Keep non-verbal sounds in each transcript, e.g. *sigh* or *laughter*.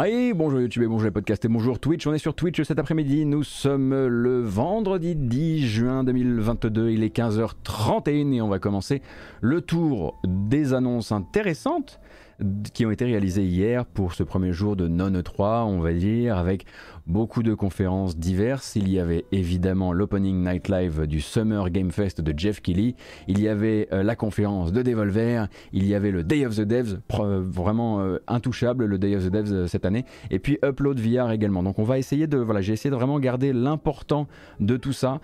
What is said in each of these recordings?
Bonjour YouTube et bonjour les podcasts et bonjour Twitch. On est sur Twitch cet après-midi. Nous sommes le vendredi 10 juin 2022. Il est 15h31 et on va commencer le tour des annonces intéressantes qui ont été réalisées hier pour ce premier jour de Non 3, on va dire, avec beaucoup de conférences diverses. Il y avait évidemment l'opening night live du Summer Game Fest de Jeff Keighley. Il y avait euh, la conférence de Devolver. Il y avait le Day of the Devs, vraiment euh, intouchable le Day of the Devs euh, cette année. Et puis Upload VR également. Donc on va essayer de, voilà, j'ai essayé de vraiment garder l'important de tout ça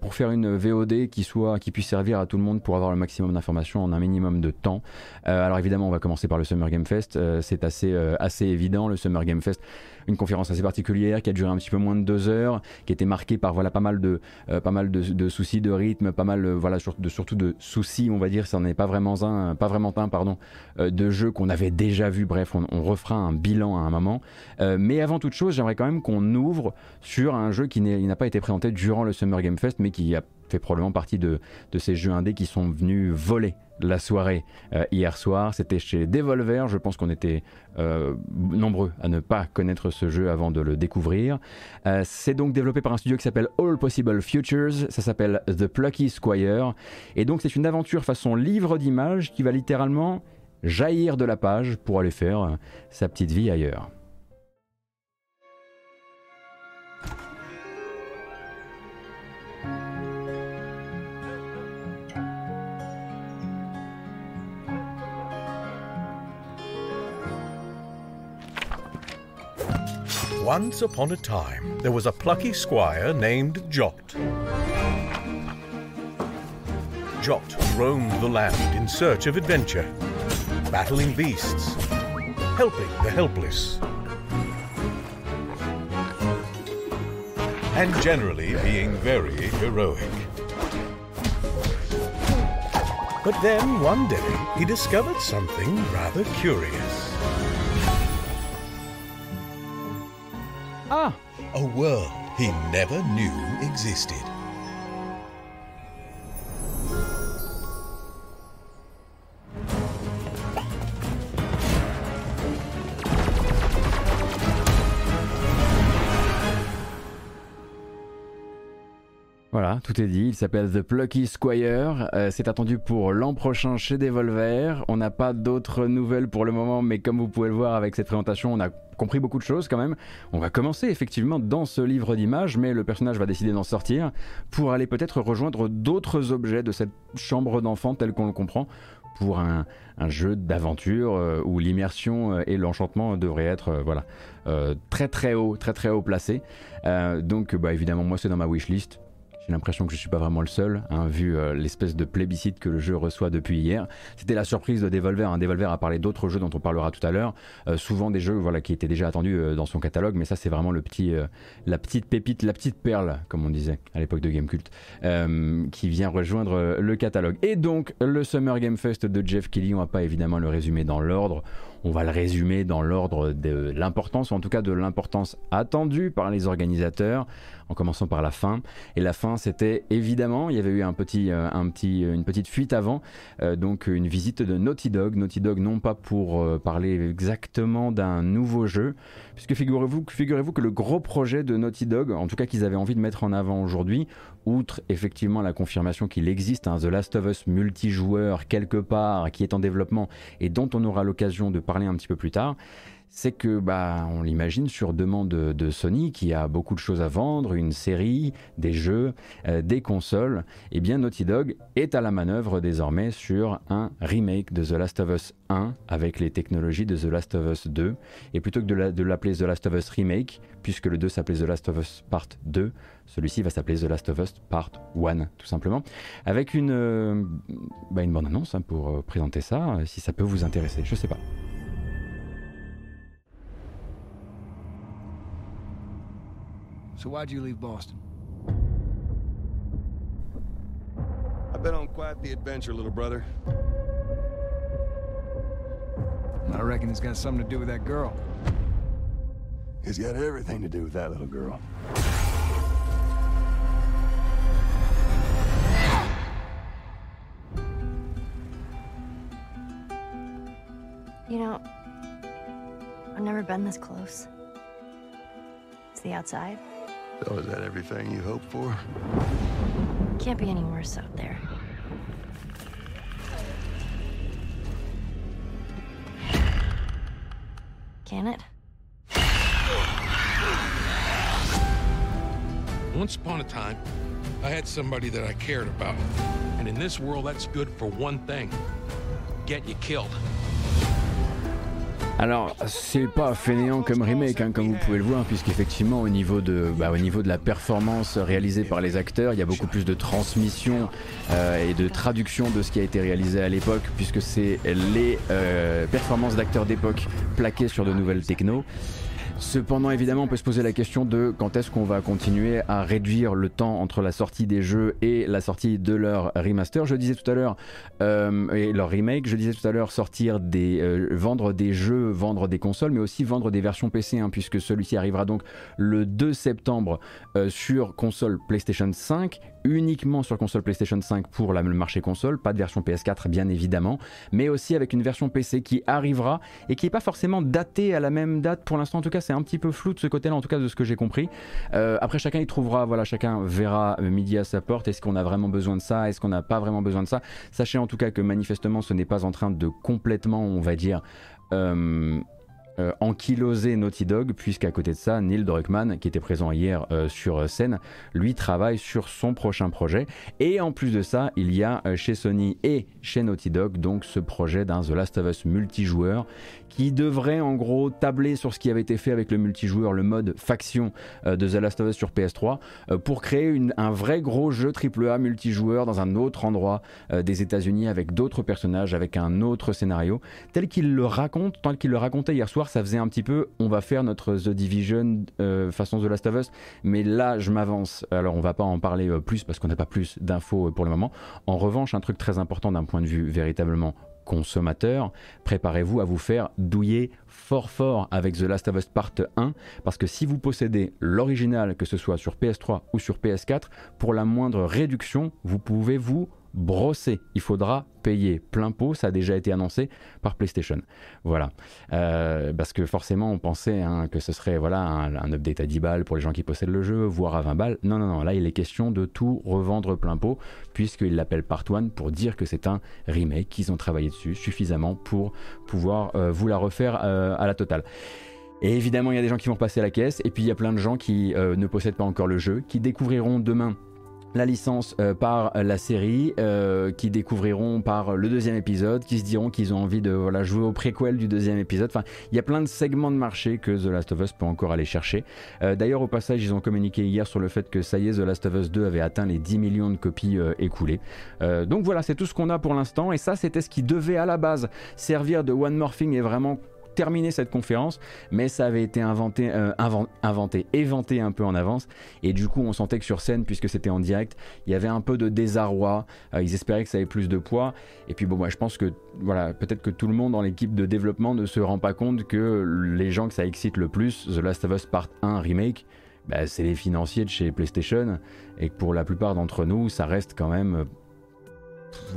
pour faire une VOD qui soit, qui puisse servir à tout le monde pour avoir le maximum d'informations en un minimum de temps. alors évidemment, on va commencer par le Summer Game Fest. C'est assez, assez évident. Le Summer Game Fest une conférence assez particulière qui a duré un petit peu moins de deux heures, qui était marquée par voilà pas mal de euh, pas mal de, soucis de rythme, pas mal euh, voilà de, surtout de soucis, on va dire, ça n'est pas vraiment un pas vraiment un pardon euh, de jeux qu'on avait déjà vu. Bref, on, refera un bilan à un moment. mais avant toute chose, j'aimerais quand même qu'on ouvre sur un jeu qui n'a pas été présenté durant le Summer Game Fest, mais qui a fait probablement partie de, de ces jeux indés qui sont venus voler la soirée euh, hier soir. C'était chez Devolver. Je pense qu'on était euh, nombreux à ne pas connaître ce jeu avant de le découvrir. Euh, c'est donc développé par un studio qui s'appelle All Possible Futures. Ça s'appelle The Plucky Squire. Et donc c'est une aventure façon livre d'images qui va littéralement jaillir de la page pour aller faire sa petite vie ailleurs. Once upon a time, there was a plucky squire named Jot. Jot roamed the land in search of adventure, battling beasts, helping the helpless, and generally being very heroic. But then one day he discovered something rather curious. Ah! A world he never knew existed. Voilà, tout est dit. Il s'appelle The Plucky Squire. Euh, c'est attendu pour l'an prochain chez Devolver. On n'a pas d'autres nouvelles pour le moment, mais comme vous pouvez le voir avec cette présentation, on a compris beaucoup de choses quand même. On va commencer effectivement dans ce livre d'images, mais le personnage va décider d'en sortir pour aller peut-être rejoindre d'autres objets de cette chambre d'enfant telle qu'on le comprend pour un, jeu d'aventure euh, où l'immersion euh, et l'enchantement devraient être euh, voilà, très très haut, très très haut placés. donc bah, évidemment moi c'est dans ma wishlist. J'ai l'impression que je suis pas vraiment le seul, hein, vu euh, l'espèce de plébiscite que le jeu reçoit depuis hier. C'était la surprise de Devolver. Hein. Devolver a parlé d'autres jeux dont on parlera tout à l'heure, euh, souvent des jeux voilà qui étaient déjà attendus euh, dans son catalogue, mais ça c'est vraiment le petit, la petite pépite, la petite perle, comme on disait à l'époque de Gamecult, qui vient rejoindre le catalogue. Et donc le Summer Game Fest de Jeff Kelly, on va pas évidemment le résumer dans l'ordre on va le résumer dans l'ordre de l'importance, ou en tout cas de l'importance attendue par les organisateurs en commençant par la fin. Et la fin, c'était évidemment, il y avait eu un petit, euh, un petit, une petite fuite avant, euh, donc une visite de Naughty Dog. Naughty Dog, non pas pour euh, parler exactement d'un nouveau jeu, puisque figurez-vous figurez que le gros projet de Naughty Dog, en tout cas qu'ils avaient envie de mettre en avant aujourd'hui, outre effectivement la confirmation qu'il existe un The Last of Us multijoueur quelque part qui est en développement et dont on aura l'occasion de parler un petit peu plus tard, c'est que, bah, on l'imagine, sur demande de, Sony, qui a beaucoup de choses à vendre, une série, des jeux, euh, des consoles, et eh bien Naughty Dog est à la manœuvre désormais sur un remake de The Last of Us 1 avec les technologies de The Last of Us 2. Et plutôt que de l'appeler The Last of Us Remake, puisque le 2 s'appelait The Last of Us Part 2, celui-ci va s'appeler The Last of Us Part 1, tout simplement, avec une, euh, bah, une bonne annonce hein, pour euh, présenter ça, si ça peut vous intéresser, je sais pas. So why'd you leave Boston? I've been on quite the adventure, little brother. I reckon it's got something to do with that girl. It's got everything to do with that little girl. You know, I've never been this close. It's the outside. So is that everything you hoped for? Can't be any worse out there. Can it? Once upon a time, I had somebody that I cared about. And in this world, that's good for one thing get you killed. Alors, c'est pas fainéant comme remake, hein, comme vous pouvez le voir, puisqu'effectivement, au, niveau de, bah, au niveau de la performance réalisée par les acteurs, il y a beaucoup plus de transmission euh, et de traduction de ce qui a été réalisé à l'époque, puisque c'est les euh, performances d'acteurs d'époque plaquées sur de nouvelles technos. Cependant, évidemment, on peut se poser la question de quand est-ce qu'on va continuer à réduire le temps entre la sortie des jeux et la sortie de leur remaster. Je disais tout à l'heure, euh, et leur remake, je disais tout à l'heure sortir des, euh, vendre des jeux, vendre des consoles, mais aussi vendre des versions PC, hein, puisque celui-ci arrivera donc le 2 septembre euh, sur console PlayStation 5 uniquement sur console PlayStation 5 pour le marché console, pas de version PS4 bien évidemment, mais aussi avec une version PC qui arrivera et qui n'est pas forcément datée à la même date pour l'instant. En tout cas, c'est un petit peu flou de ce côté-là, en tout cas de ce que j'ai compris. Euh, après, chacun y trouvera, voilà, chacun verra midi à sa porte. Est-ce qu'on a vraiment besoin de ça? Est-ce qu'on n'a pas vraiment besoin de ça? Sachez en tout cas que manifestement, ce n'est pas en train de complètement, on va dire, euh, euh, ankylosé Naughty Dog, puisqu'à côté de ça, Neil Druckmann, qui était présent hier euh, sur scène, lui travaille sur son prochain projet. Et en plus de ça, il y a euh, chez Sony et chez Naughty Dog donc ce projet d'un The Last of Us multijoueur qui devrait en gros tabler sur ce qui avait été fait avec le multijoueur, le mode faction euh, de The Last of Us sur PS3, euh, pour créer un vrai gros jeu AAA multijoueur dans un autre endroit euh, des États-Unis avec d'autres personnages, avec un autre scénario, tel qu'il le raconte, tel qu'il le racontait hier soir, ça faisait un petit peu, on va faire notre The Division façon The Last of Us, mais là je m'avance. Alors on va pas en parler plus parce qu'on n'a pas plus d'infos pour le moment. En revanche, un truc très important d'un point de vue véritablement consommateur, préparez-vous à vous faire douiller fort fort avec The Last of Us Part 1 parce que si vous possédez l'original, que ce soit sur PS3 ou sur PS4, pour la moindre réduction, vous pouvez vous brosser. Il faudra payer plein pot, ça a déjà été annoncé par PlayStation. Voilà. Euh, parce que forcément, on pensait hein, que ce serait voilà, un, update à 10 balles pour les gens qui possèdent le jeu, voire à 20 balles. Non, non, non, là, il est question de tout revendre plein pot, puisqu'ils l'appellent Part 1 pour dire que c'est un remake, qu'ils ont travaillé dessus suffisamment pour pouvoir euh, vous la refaire euh, à la totale. Et évidemment, il y a des gens qui vont passer à la caisse, et puis il y a plein de gens qui ne possèdent pas encore le jeu, qui découvriront demain la licence euh, par la série, euh, qui découvriront par le deuxième épisode, qui se diront qu'ils ont envie de voilà, jouer au préquel du deuxième épisode. Enfin, il y a plein de segments de marché que The Last of Us peut encore aller chercher. Euh, d'ailleurs, au passage, ils ont communiqué hier sur le fait que ça y est, The Last of Us 2 avait atteint les 10 millions de copies écoulées. donc voilà, c'est tout ce qu'on a pour l'instant. Et ça, c'était ce qui devait à la base servir de One Morphing et vraiment terminer cette conférence, mais ça avait été inventé, euh, inventé, éventé un peu en avance. Et du coup, on sentait que sur scène, puisque c'était en direct, il y avait un peu de désarroi. Euh, ils espéraient que ça avait plus de poids. Et puis bon, moi, je pense que voilà, peut-être que tout le monde dans l'équipe de développement ne se rend pas compte que les gens que ça excite le plus, The Last of Us Part 1 Remake, bah, c'est les financiers de chez PlayStation. Et que pour la plupart d'entre nous, ça reste quand même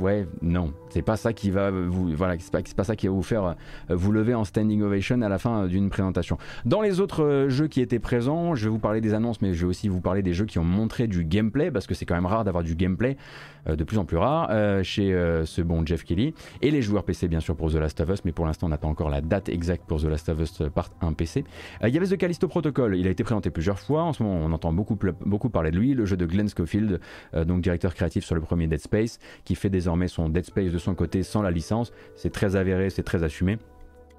ouais, non, c'est pas ça qui va vous, pas, ça qui va vous faire euh, vous lever en standing ovation à la fin euh, d'une présentation. Dans les autres euh, jeux qui étaient présents, je vais vous parler des annonces, mais je vais aussi vous parler des jeux qui ont montré du gameplay parce que c'est quand même rare d'avoir du gameplay, de plus en plus rare chez ce bon Jeff Kelly et les joueurs PC bien sûr pour The Last of Us, mais pour l'instant on n'a pas encore la date exacte pour The Last of Us Part 1 PC. Il y avait The Callisto Protocol, il a été présenté plusieurs fois. En ce moment, on entend beaucoup beaucoup parler de lui, le jeu de Glenn Schofield, donc directeur créatif sur le premier Dead Space, qui fait désormais son Dead Space de son côté sans la licence. C'est très avéré, c'est très assumé.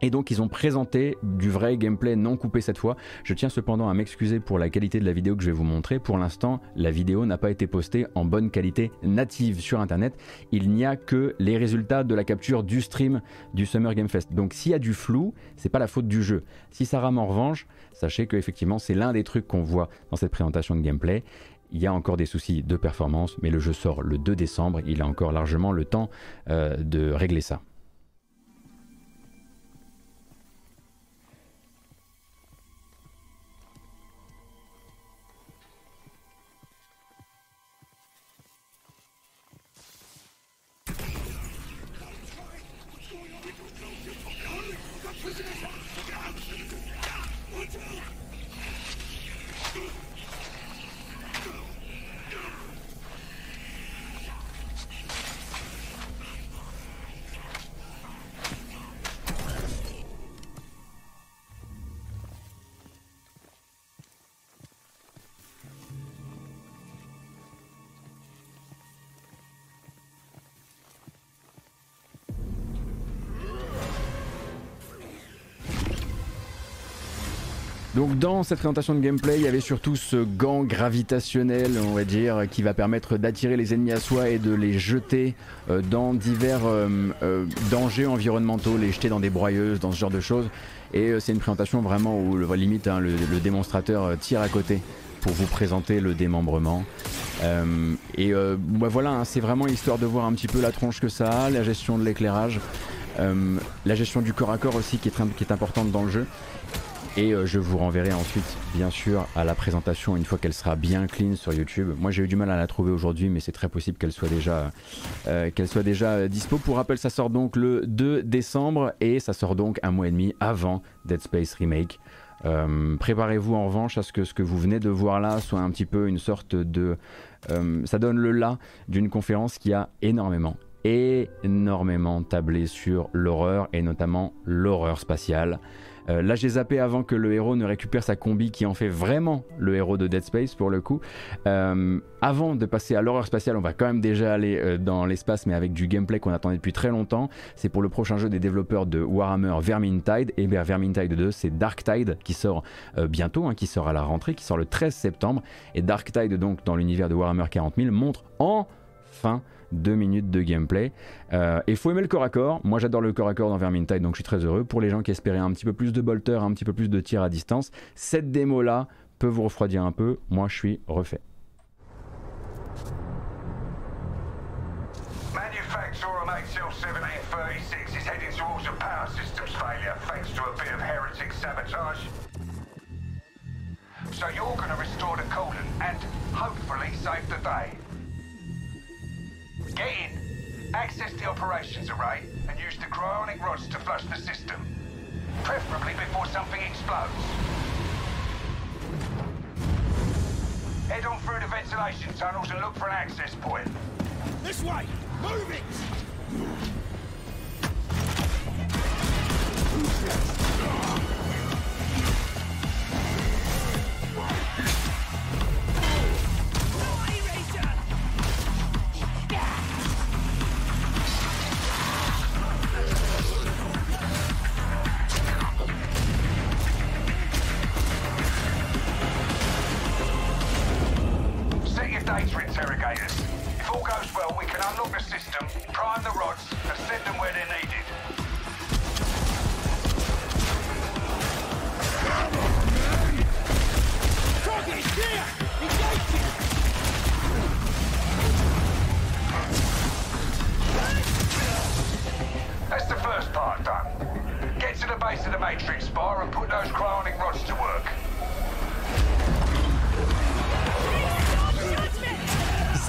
Et donc ils ont présenté du vrai gameplay non coupé cette fois. Je tiens cependant à m'excuser pour la qualité de la vidéo que je vais vous montrer. Pour l'instant, la vidéo n'a pas été postée en bonne qualité native sur internet. Il n'y a que les résultats de la capture du stream du Summer Game Fest. Donc s'il y a du flou, c'est pas la faute du jeu. Si ça rame en revanche, sachez que effectivement c'est l'un des trucs qu'on voit dans cette présentation de gameplay. Il y a encore des soucis de performance, mais le jeu sort le 2 décembre. Il a encore largement le temps euh, de régler ça. Dans cette présentation de gameplay, il y avait surtout ce gant gravitationnel, on va dire, qui va permettre d'attirer les ennemis à soi et de les jeter euh, dans divers euh, euh, dangers environnementaux, les jeter dans des broyeuses, dans ce genre de choses. Et c'est une présentation vraiment où limite hein, le, démonstrateur tire à côté pour vous présenter le démembrement. et bah voilà, hein, c'est vraiment histoire de voir un petit peu la tronche que ça a, la gestion de l'éclairage, la gestion du corps à corps aussi qui est importante dans le jeu. Et euh, je vous renverrai ensuite, bien sûr, à la présentation une fois qu'elle sera bien clean sur YouTube. Moi, j'ai eu du mal à la trouver aujourd'hui, mais c'est très possible qu'elle soit déjà, euh, soit déjà euh, dispo. Pour rappel, ça sort donc le 2 décembre et ça sort donc un mois et demi avant Dead Space Remake. Préparez-vous en revanche à ce que ce que vous venez de voir là soit un petit peu une sorte de... ça donne le là d'une conférence qui a énormément, énormément tablé sur l'horreur et notamment l'horreur spatiale. Euh, là, j'ai zappé avant que le héros ne récupère sa combi qui en fait vraiment le héros de Dead Space pour le coup. Euh, avant de passer à l'horreur spatiale, on va quand même déjà aller euh, dans l'espace, mais avec du gameplay qu'on attendait depuis très longtemps. C'est pour le prochain jeu des développeurs de Warhammer Vermintide. Et bien Vermintide 2, c'est Darktide qui sort bientôt, hein, qui sort à la rentrée, qui sort le 13 septembre. Et Darktide, donc dans l'univers de Warhammer 40 000, montre enfin deux minutes de gameplay. Euh, et faut aimer le corps à corps. Moi j'adore le corps à corps dans Vermintide, donc je suis très heureux. Pour les gens qui espéraient un petit peu plus de bolter, un petit peu plus de tir à distance, cette démo là peut vous refroidir un peu. Moi je suis refait. So you're going to restore the coolant and hopefully save the day. Get in, access the operations array, and use the cryonic rods to flush the system. Preferably before something explodes. Head on through the ventilation tunnels and look for an access point. This way! Move it!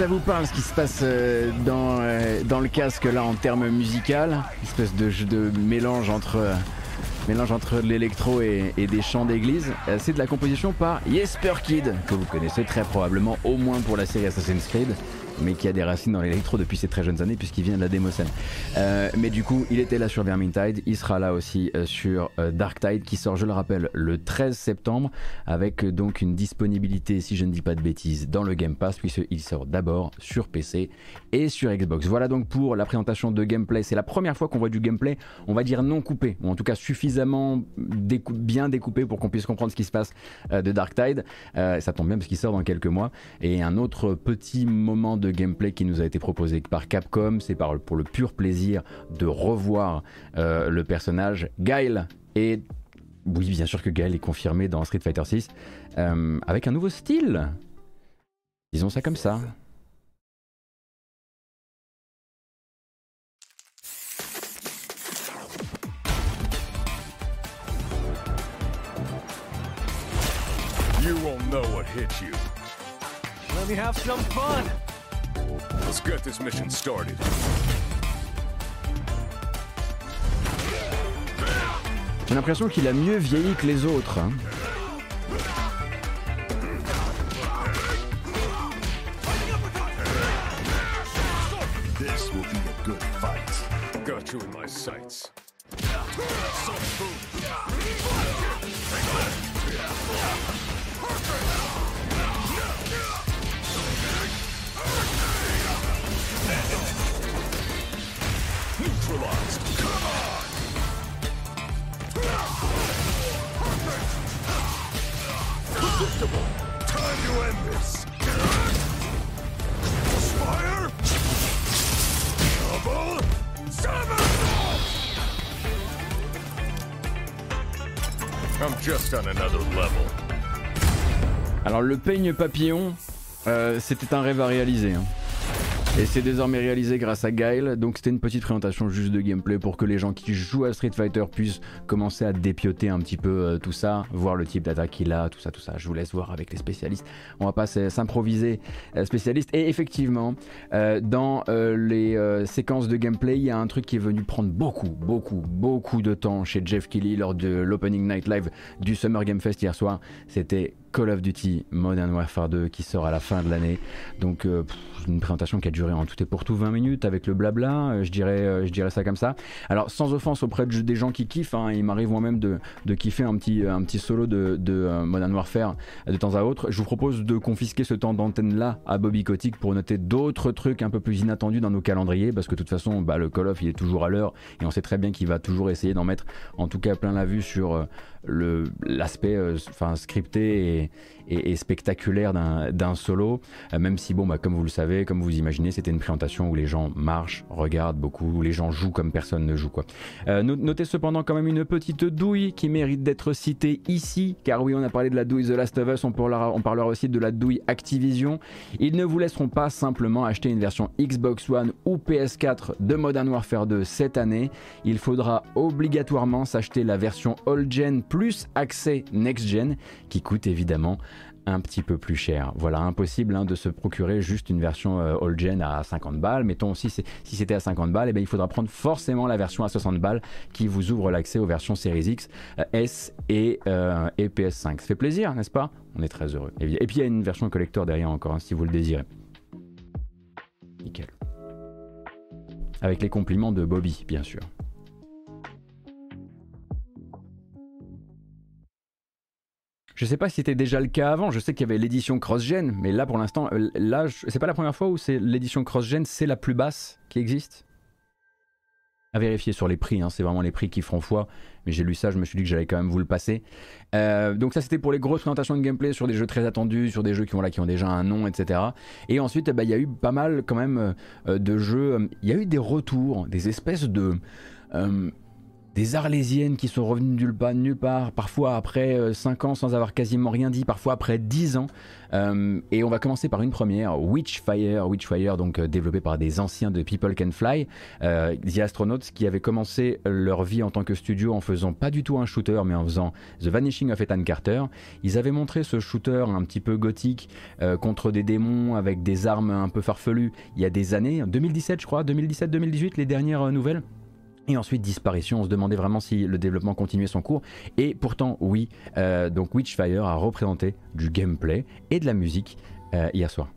Ça vous parle ce qui se passe euh, dans, euh, dans le casque là en termes musical, espèce de, de mélange entre euh, mélange entre l'électro et, des chants d'église. C'est de la composition par Jesper Kid, que vous connaissez très probablement au moins pour la série Assassin's Creed mais qui a des racines dans l'électro depuis ses très jeunes années puisqu'il vient de la démocène. Euh, mais du coup, il était là sur Vermintide, il sera là aussi euh, sur euh, Darktide qui sort, je le rappelle, le 13 septembre avec donc une disponibilité, si je ne dis pas de bêtises, dans le Game Pass puisqu'il sort d'abord sur PC et sur Xbox. Voilà donc pour la présentation de gameplay. C'est la première fois qu'on voit du gameplay, on va dire non coupé, ou en tout cas suffisamment bien découpé pour qu'on puisse comprendre ce qui se passe de Darktide. ça tombe bien parce qu'il sort dans quelques mois. Et un autre petit moment de de gameplay qui nous a été proposé par Capcom. C'est pour le pur plaisir de revoir euh, le personnage Guile. Et oui, bien sûr que Guile est confirmé dans Street Fighter 6 euh, avec un nouveau style. Disons ça comme ça. You won't know what hit you. Let me have some fun. Let's get this mission started. J'ai l'impression qu'il a mieux vieilli que les autres. hein. This will be a good fight. Got you in my sights. Alors le peigne papillon, euh, c'était un rêve à réaliser. hein. Et c'est désormais réalisé grâce à Guile, donc c'était une petite présentation juste de gameplay pour que les gens qui jouent à Street Fighter puissent commencer à dépioter un petit peu euh, tout ça, voir le type d'attaque qu'il a, tout ça, tout ça. Je vous laisse voir avec les spécialistes. On va pas s'improviser euh, spécialiste. Et effectivement, euh, dans les séquences de gameplay, il y a un truc qui est venu prendre beaucoup, beaucoup, beaucoup de temps chez Jeff Kelly lors de l'Opening Night Live du Summer Game Fest hier soir. C'était Call of Duty Modern Warfare 2 qui sort à la fin de l'année. Donc euh, une présentation qui a duré en tout et pour tout 20 minutes avec le blabla, euh, je dirais, euh, je dirais ça comme ça. Alors sans offense auprès de- des gens qui kiffent, hein, il m'arrive moi-même de, de kiffer un petit, solo de, de Modern Warfare de temps à autre. Je vous propose de confisquer ce temps d'antenne là à Bobby Kotick pour noter d'autres trucs un peu plus inattendus dans nos calendriers parce que de toute façon bah, le Call of il est toujours à l'heure et on sait très bien qu'il va toujours essayer d'en mettre en tout cas plein la vue sur l'aspect euh, enfin scripté et, et- spectaculaire d'un solo. Euh, même si bon bah comme vous le savez comme vous imaginez c'était une présentation où les gens marchent regardent beaucoup où les gens jouent comme personne ne joue quoi. Euh, no- notez cependant quand même une petite douille qui mérite d'être citée ici car oui on a parlé de la douille The Last of Us on parlera, on parlera aussi de la douille Activision. Ils ne vous laisseront pas simplement acheter une version Xbox One ou PS4 de Modern Warfare 2 cette année. Il faudra obligatoirement s'acheter la version All Gen plus accès Next Gen qui coûte évidemment un petit peu plus cher. Voilà, impossible hein, de se procurer juste une version euh, All Gen à 50 balles. Mettons aussi si c'était à 50 balles, eh bien, il faudra prendre forcément la version à 60 balles qui vous ouvre l'accès aux versions Series X, euh, S et, euh, et PS5. Ça fait plaisir, n'est-ce pas? On est très heureux. Et puis il y a une version collector derrière encore, hein, si vous le désirez. Nickel. Avec les compliments de Bobby, bien sûr. Je sais pas si c'était déjà le cas avant, je sais qu'il y avait l'édition cross-gen, mais là pour l'instant, euh, là, c'est pas la première fois où c'est l'édition cross-gen, c'est la plus basse qui existe? À vérifier sur les prix, hein, c'est vraiment les prix qui feront foi, mais j'ai lu ça, je me suis dit que j'allais quand même vous le passer. Euh, donc ça c'était pour les grosses présentations de gameplay sur des jeux très attendus, sur des jeux qui, voilà, qui ont déjà un nom, etc. Et ensuite, eh ben, il y a eu pas mal quand même euh, de jeux, il y a eu des retours, des espèces de... des arlésiennes qui sont revenues nulle part, nulle part parfois après 5 ans sans avoir quasiment rien dit, parfois après 10 ans. Euh, et on va commencer par une première, Witchfire, Witchfire donc euh, développé par des anciens de People Can Fly, euh, The Astronauts qui avaient commencé leur vie en tant que studio en faisant pas du tout un shooter mais en faisant The Vanishing of Ethan Carter. Ils avaient montré ce shooter un petit peu gothique euh, contre des démons avec des armes un peu farfelues il y a des années, 2017 je crois, 2017-2018 les dernières euh, nouvelles. Et ensuite disparition, on se demandait vraiment si le développement continuait son cours. Et pourtant oui, euh, donc Witchfire a représenté du gameplay et de la musique euh, hier soir.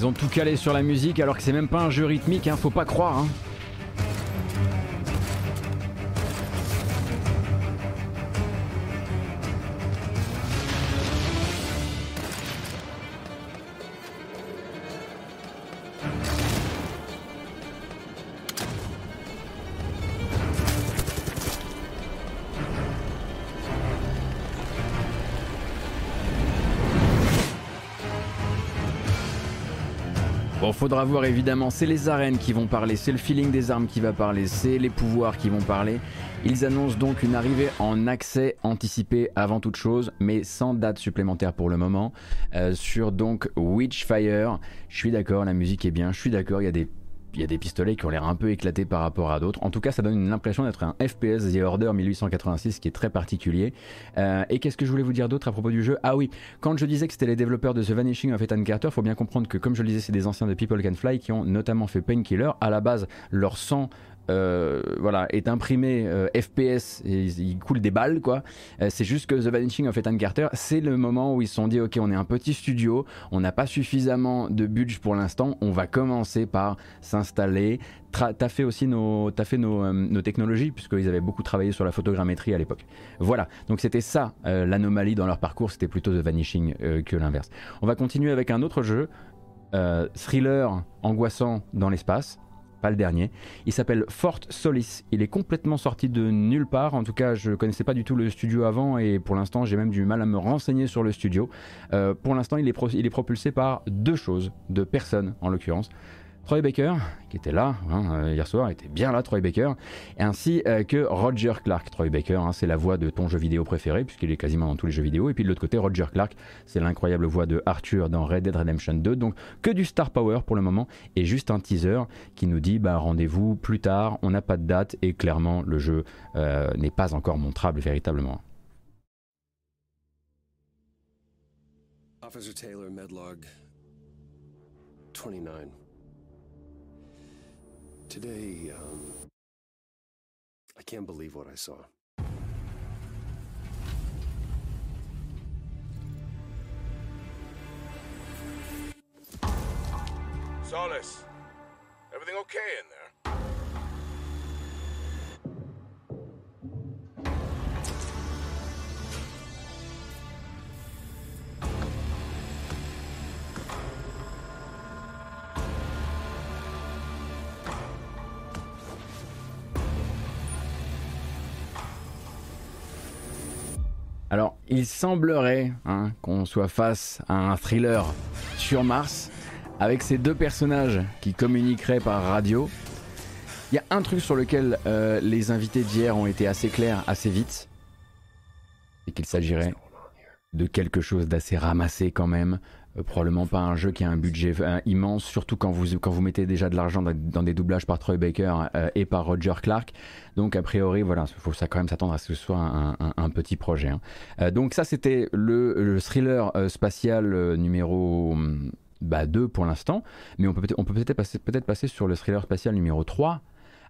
Ils ont tout calé sur la musique alors que c'est même pas un jeu rythmique, hein, faut pas croire. hein. Faudra voir évidemment, c'est les arènes qui vont parler, c'est le feeling des armes qui va parler, c'est les pouvoirs qui vont parler. Ils annoncent donc une arrivée en accès anticipé avant toute chose, mais sans date supplémentaire pour le moment, euh, sur donc Witchfire. Je suis d'accord, la musique est bien, je suis d'accord, il y a des y a des pistolets qui ont l'air un peu éclatés par rapport à d'autres. En tout cas, ça donne l'impression d'être un FPS The Order 1886 qui est très particulier. Euh, et qu'est-ce que je voulais vous dire d'autre à propos du jeu? Ah oui, quand je disais que c'était les développeurs de The Vanishing of Ethan Carter, faut bien comprendre que comme je le disais, c'est des anciens de People Can Fly qui ont notamment fait Painkiller. À la base, leur sang euh, voilà, est imprimé euh, FPS il coule des balles quoi. Euh, c'est juste que The Vanishing of Ethan Carter, c'est le moment où ils se sont dit ok on est un petit studio, on n'a pas suffisamment de budget pour l'instant, on va commencer par s'installer. T'as fait aussi nos, fait nos, nos technologies puisqu'ils avaient beaucoup travaillé sur la photogrammétrie à l'époque. Voilà, donc c'était ça l'anomalie dans leur parcours, c'était plutôt The Vanishing que l'inverse. On va continuer avec un autre jeu, thriller angoissant dans l'espace pas le dernier. Il s'appelle Fort Solis. Il est complètement sorti de nulle part. En tout cas, je connaissais pas du tout le studio avant et pour l'instant, j'ai même du mal à me renseigner sur le studio. Euh, pour l'instant, il, est propulsé par deux choses, deux personnes en l'occurrence. Troy Baker, qui était là hein, euh, hier soir, était bien là, Troy Baker, ainsi euh, que Roger Clark. Troy Baker, hein, c'est la voix de ton jeu vidéo préféré, puisqu'il est quasiment dans tous les jeux vidéo. Et puis de l'autre côté, Roger Clark, c'est l'incroyable voix de Arthur dans Red Dead Redemption 2. Donc que du star power pour le moment, et juste un teaser qui nous dit bah, rendez-vous plus tard, on n'a pas de date, et clairement, le jeu euh, n'est pas encore montrable véritablement. Officer Taylor, Medlog 29. Today, um, I can't believe what I saw. Solace, everything okay in there? Alors, il semblerait hein, qu'on soit face à un thriller sur Mars avec ces deux personnages qui communiqueraient par radio. Il y a un truc sur lequel euh, les invités d'hier ont été assez clairs assez vite, et qu'il s'agirait de quelque chose d'assez ramassé quand même, euh, probablement pas un jeu qui a un budget euh, immense, surtout quand vous, quand vous mettez déjà de l'argent dans, des doublages par Troy Baker euh, et par Roger Clark. Donc a priori, voilà, il faut ça quand même s'attendre à ce que ce soit un, petit projet. Hein. donc ça, c'était le, thriller spatial numéro 2 bah, pour l'instant, mais on peut peut-être peut passer, peut passer sur le thriller spatial numéro 3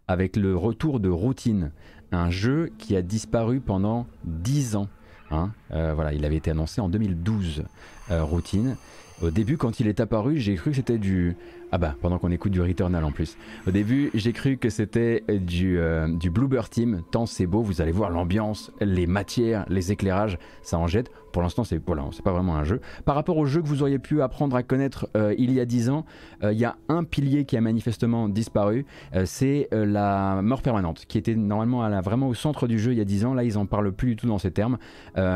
avec le retour de Routine, un jeu qui a disparu pendant 10 ans. Hein. voilà, il avait été annoncé en 2012. Euh, routine. Au début, quand il est apparu, j'ai cru que c'était du, ah bah, pendant qu'on écoute du Returnal en plus. Au début, j'ai cru que c'était du, euh, du Team, tant c'est beau, vous allez voir l'ambiance, les matières, les éclairages, ça en jette. Pour l'instant, c'est voilà, pas vraiment un jeu. Par rapport au jeu que vous auriez pu apprendre à connaître euh, il y a 10 ans, euh, il y a un pilier qui a manifestement disparu, c'est la mort permanente, qui était normalement vraiment au centre du jeu il y a 10 ans. Là, ils en parlent plus du tout dans ces termes.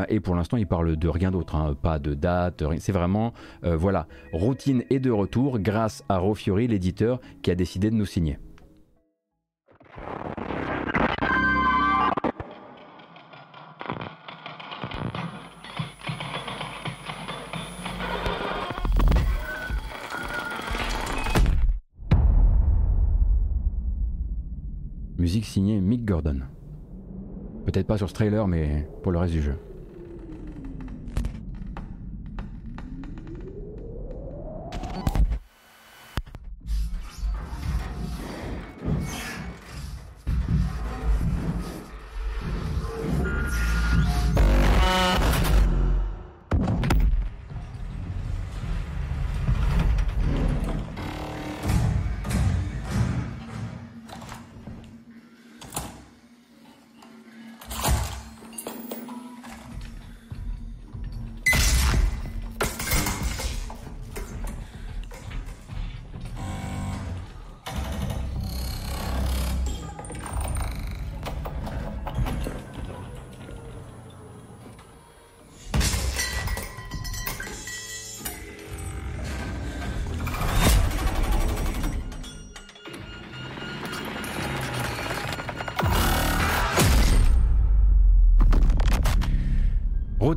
et pour l'instant, ils parlent de rien d'autre, hein. pas de date, c'est vraiment, voilà, routine et de retour grâce à Fiori, l'éditeur, qui a décidé de nous signer. Musique signée Mick Gordon. Peut-être pas sur ce trailer, mais pour le reste du jeu.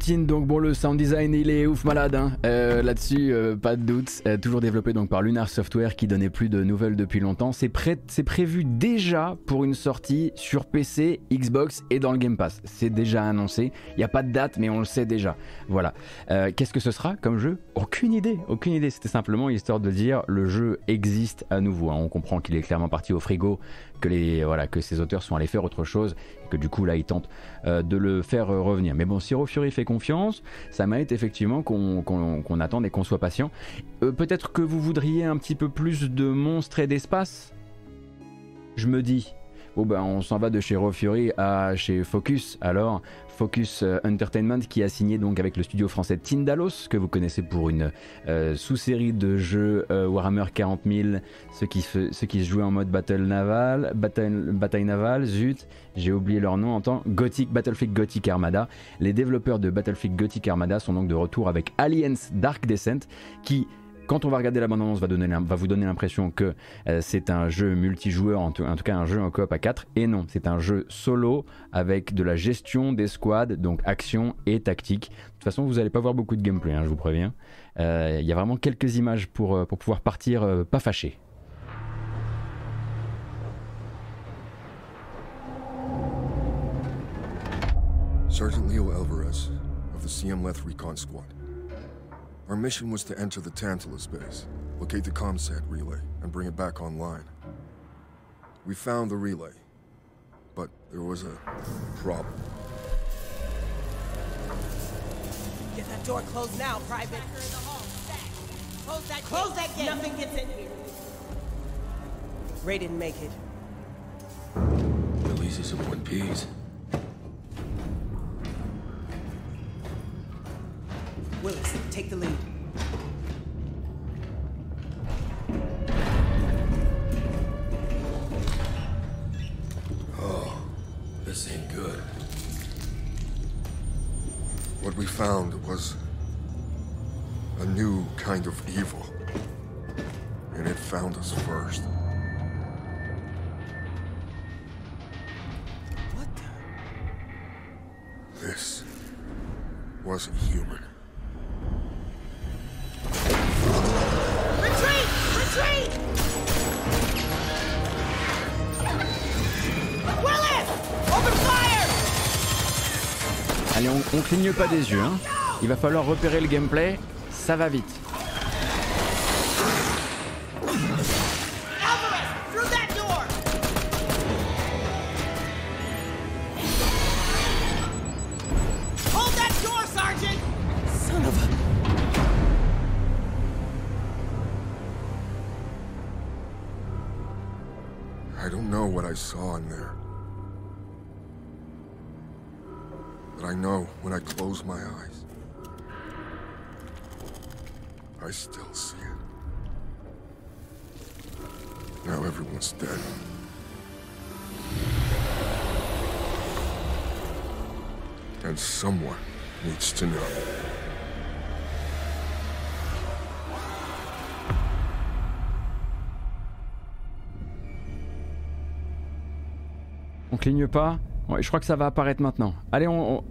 Routine, donc bon, le sound design il est ouf malade, hein. Euh, là-dessus, euh, pas de doute. Euh, toujours développé donc par Lunar Software qui donnait plus de nouvelles depuis longtemps. C'est prévu déjà pour une sortie sur PC, Xbox et dans le Game Pass. C'est déjà annoncé. Il n'y a pas de date, mais on le sait déjà. Voilà. Qu'est-ce que ce sera comme jeu? Aucune idée, aucune idée. C'était simplement histoire de dire le jeu existe à nouveau. Hein. On comprend qu'il est clairement parti au frigo que, les, voilà, que ces auteurs sont allés faire autre chose, et que du coup là ils tentent de le faire revenir. Mais bon, si Fury fait confiance, ça mérite effectivement qu'on attende et qu'on soit patient. Euh, peut-être que vous voudriez un petit peu plus de monstres et d'espace? Je me dis, ben on s'en va de chez Raw à chez Focus. Alors Focus euh, Entertainment qui a signé donc avec le studio français Tindalos que vous connaissez pour une euh, sous-série de jeux euh, Warhammer 40 000 ceux qui, se, jouaient en mode battle naval bataille, bataille navale. Zut j'ai oublié leur nom en temps Gothic Battlefield Gothic Armada. Les développeurs de Battlefield Gothic Armada sont donc de retour avec Aliens Dark Descent qui quand on va regarder la bande-annonce, va, vous donner l'impression que euh, c'est un jeu multijoueur, en tout, cas un jeu en coop à 4. Et non, c'est un jeu solo avec de la gestion des squads, donc action et tactique. De toute façon, vous n'allez pas voir beaucoup de gameplay, hein, je vous préviens. Euh, il y a vraiment quelques images pour, euh, pouvoir partir pas fâché. Sergeant Leo Alvarez of the CM Leth Recon Squad. Our mission was to enter the Tantalus base, locate the ComSat relay, and bring it back online. We found the relay, but there was a problem. Get that door closed now, Private. Close that Close that gate. Nothing gets in here. Ray didn't make it. The easiest of one piece. Willis, take the lead. Pas des yeux. Hein. Il va falloir repérer le gameplay. Ça va vite. I still see it. Now everyone's dead. And someone needs to know. On cligne pas Ouais, je crois que ça va apparaître maintenant. Allez, on...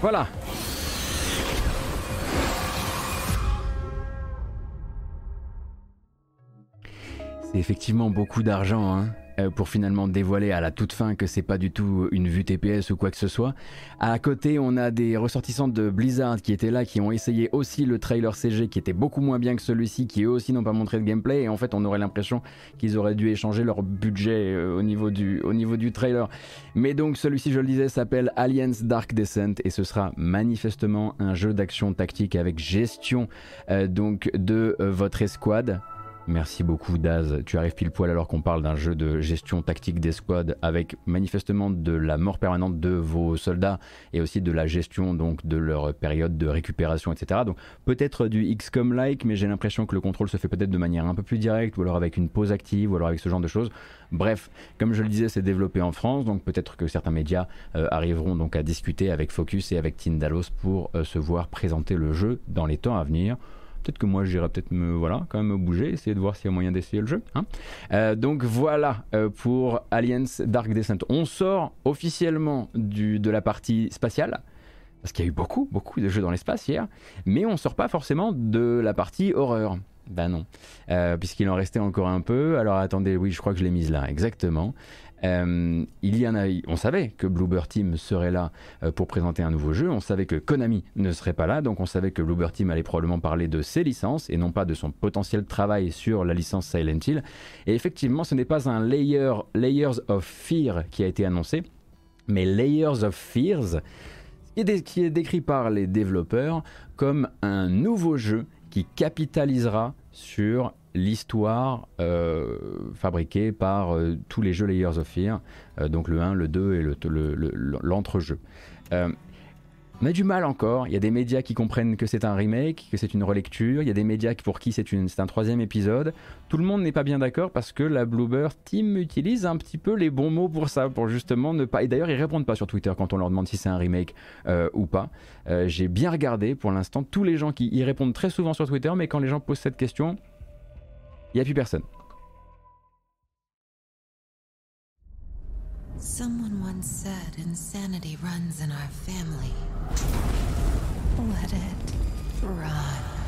Voilà. C'est effectivement beaucoup d'argent, hein. Euh, pour finalement dévoiler à la toute fin que c'est pas du tout une vue TPS ou quoi que ce soit. À côté, on a des ressortissants de Blizzard qui étaient là, qui ont essayé aussi le trailer CG qui était beaucoup moins bien que celui-ci, qui eux aussi n'ont pas montré de gameplay. Et en fait, on aurait l'impression qu'ils auraient dû échanger leur budget euh, au, niveau du, au niveau du trailer. Mais donc, celui-ci, je le disais, s'appelle Aliens Dark Descent et ce sera manifestement un jeu d'action tactique avec gestion euh, donc de votre escouade. Merci beaucoup Daz, tu arrives pile poil alors qu'on parle d'un jeu de gestion tactique des squads avec manifestement de la mort permanente de vos soldats et aussi de la gestion donc de leur période de récupération etc. Donc peut-être du XCOM-like mais j'ai l'impression que le contrôle se fait peut-être de manière un peu plus directe ou alors avec une pause active ou alors avec ce genre de choses. Bref, comme je le disais c'est développé en France donc peut-être que certains médias euh, arriveront donc à discuter avec Focus et avec Tindalos pour euh, se voir présenter le jeu dans les temps à venir. Peut-être que moi j'irai peut-être me voilà quand même me bouger, essayer de voir s'il y a moyen d'essayer le jeu. Hein. Euh, donc voilà euh, pour Aliens Dark Descent. On sort officiellement du, de la partie spatiale. parce qu'il y a eu beaucoup, beaucoup de jeux dans l'espace hier, mais on sort pas forcément de la partie horreur. Ben non, euh, puisqu'il en restait encore un peu. Alors attendez, oui, je crois que je l'ai mise là, exactement. Euh, il y en a, on savait que Bluebird Team serait là euh, pour présenter un nouveau jeu. On savait que Konami ne serait pas là, donc on savait que Bluebird Team allait probablement parler de ses licences et non pas de son potentiel travail sur la licence Silent Hill. Et effectivement, ce n'est pas un layer, Layers of Fear qui a été annoncé, mais Layers of Fears, qui est décrit par les développeurs comme un nouveau jeu qui capitalisera sur l'histoire euh, fabriquée par euh, tous les jeux Layers of Fear, euh, donc le 1, le 2 et l'entrejeu. Le, on a du mal encore, il y a des médias qui comprennent que c'est un remake, que c'est une relecture, il y a des médias pour qui c'est un troisième épisode. Tout le monde n'est pas bien d'accord parce que la Bluebird Team utilise un petit peu les bons mots pour ça, pour justement ne pas... Et d'ailleurs ils répondent pas sur Twitter quand on leur demande si c'est un remake ou pas. J'ai bien regardé pour l'instant tous les gens qui y répondent très souvent sur Twitter, mais quand les gens posent cette question, il n'y a plus personne. Someone once said insanity runs in our family. Let it run.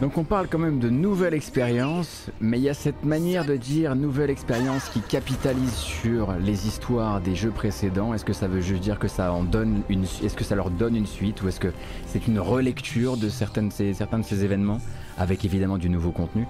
Donc on parle quand même de nouvelle expérience, mais il y a cette manière de dire nouvelle expérience qui capitalise sur les histoires des jeux précédents. Est-ce que ça veut juste dire que ça en donne une, est-ce que ça leur donne une suite ou est-ce que c'est une relecture de certains de ces événements avec évidemment du nouveau contenu?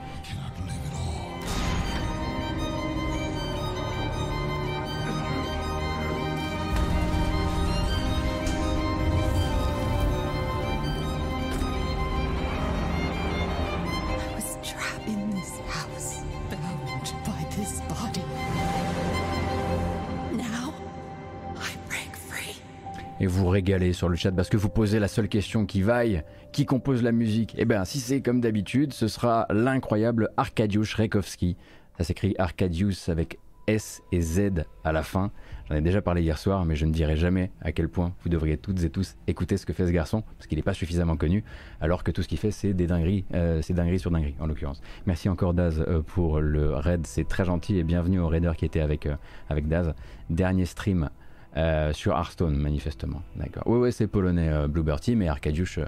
Régaler sur le chat parce que vous posez la seule question qui vaille qui compose la musique Eh bien, si c'est comme d'habitude, ce sera l'incroyable Arkadiusz Rekowski. Ça s'écrit Arkadiusz avec S et Z à la fin. J'en ai déjà parlé hier soir, mais je ne dirai jamais à quel point vous devriez toutes et tous écouter ce que fait ce garçon, parce qu'il n'est pas suffisamment connu, alors que tout ce qu'il fait, c'est des dingueries, euh, c'est dingueries sur dingueries, en l'occurrence. Merci encore Daz euh, pour le raid, c'est très gentil et bienvenue au raider qui était avec, euh, avec Daz. Dernier stream euh, sur Hearthstone, manifestement. D'accord. Oui, oui, c'est polonais, euh, Bluebird Team, Arkadiusz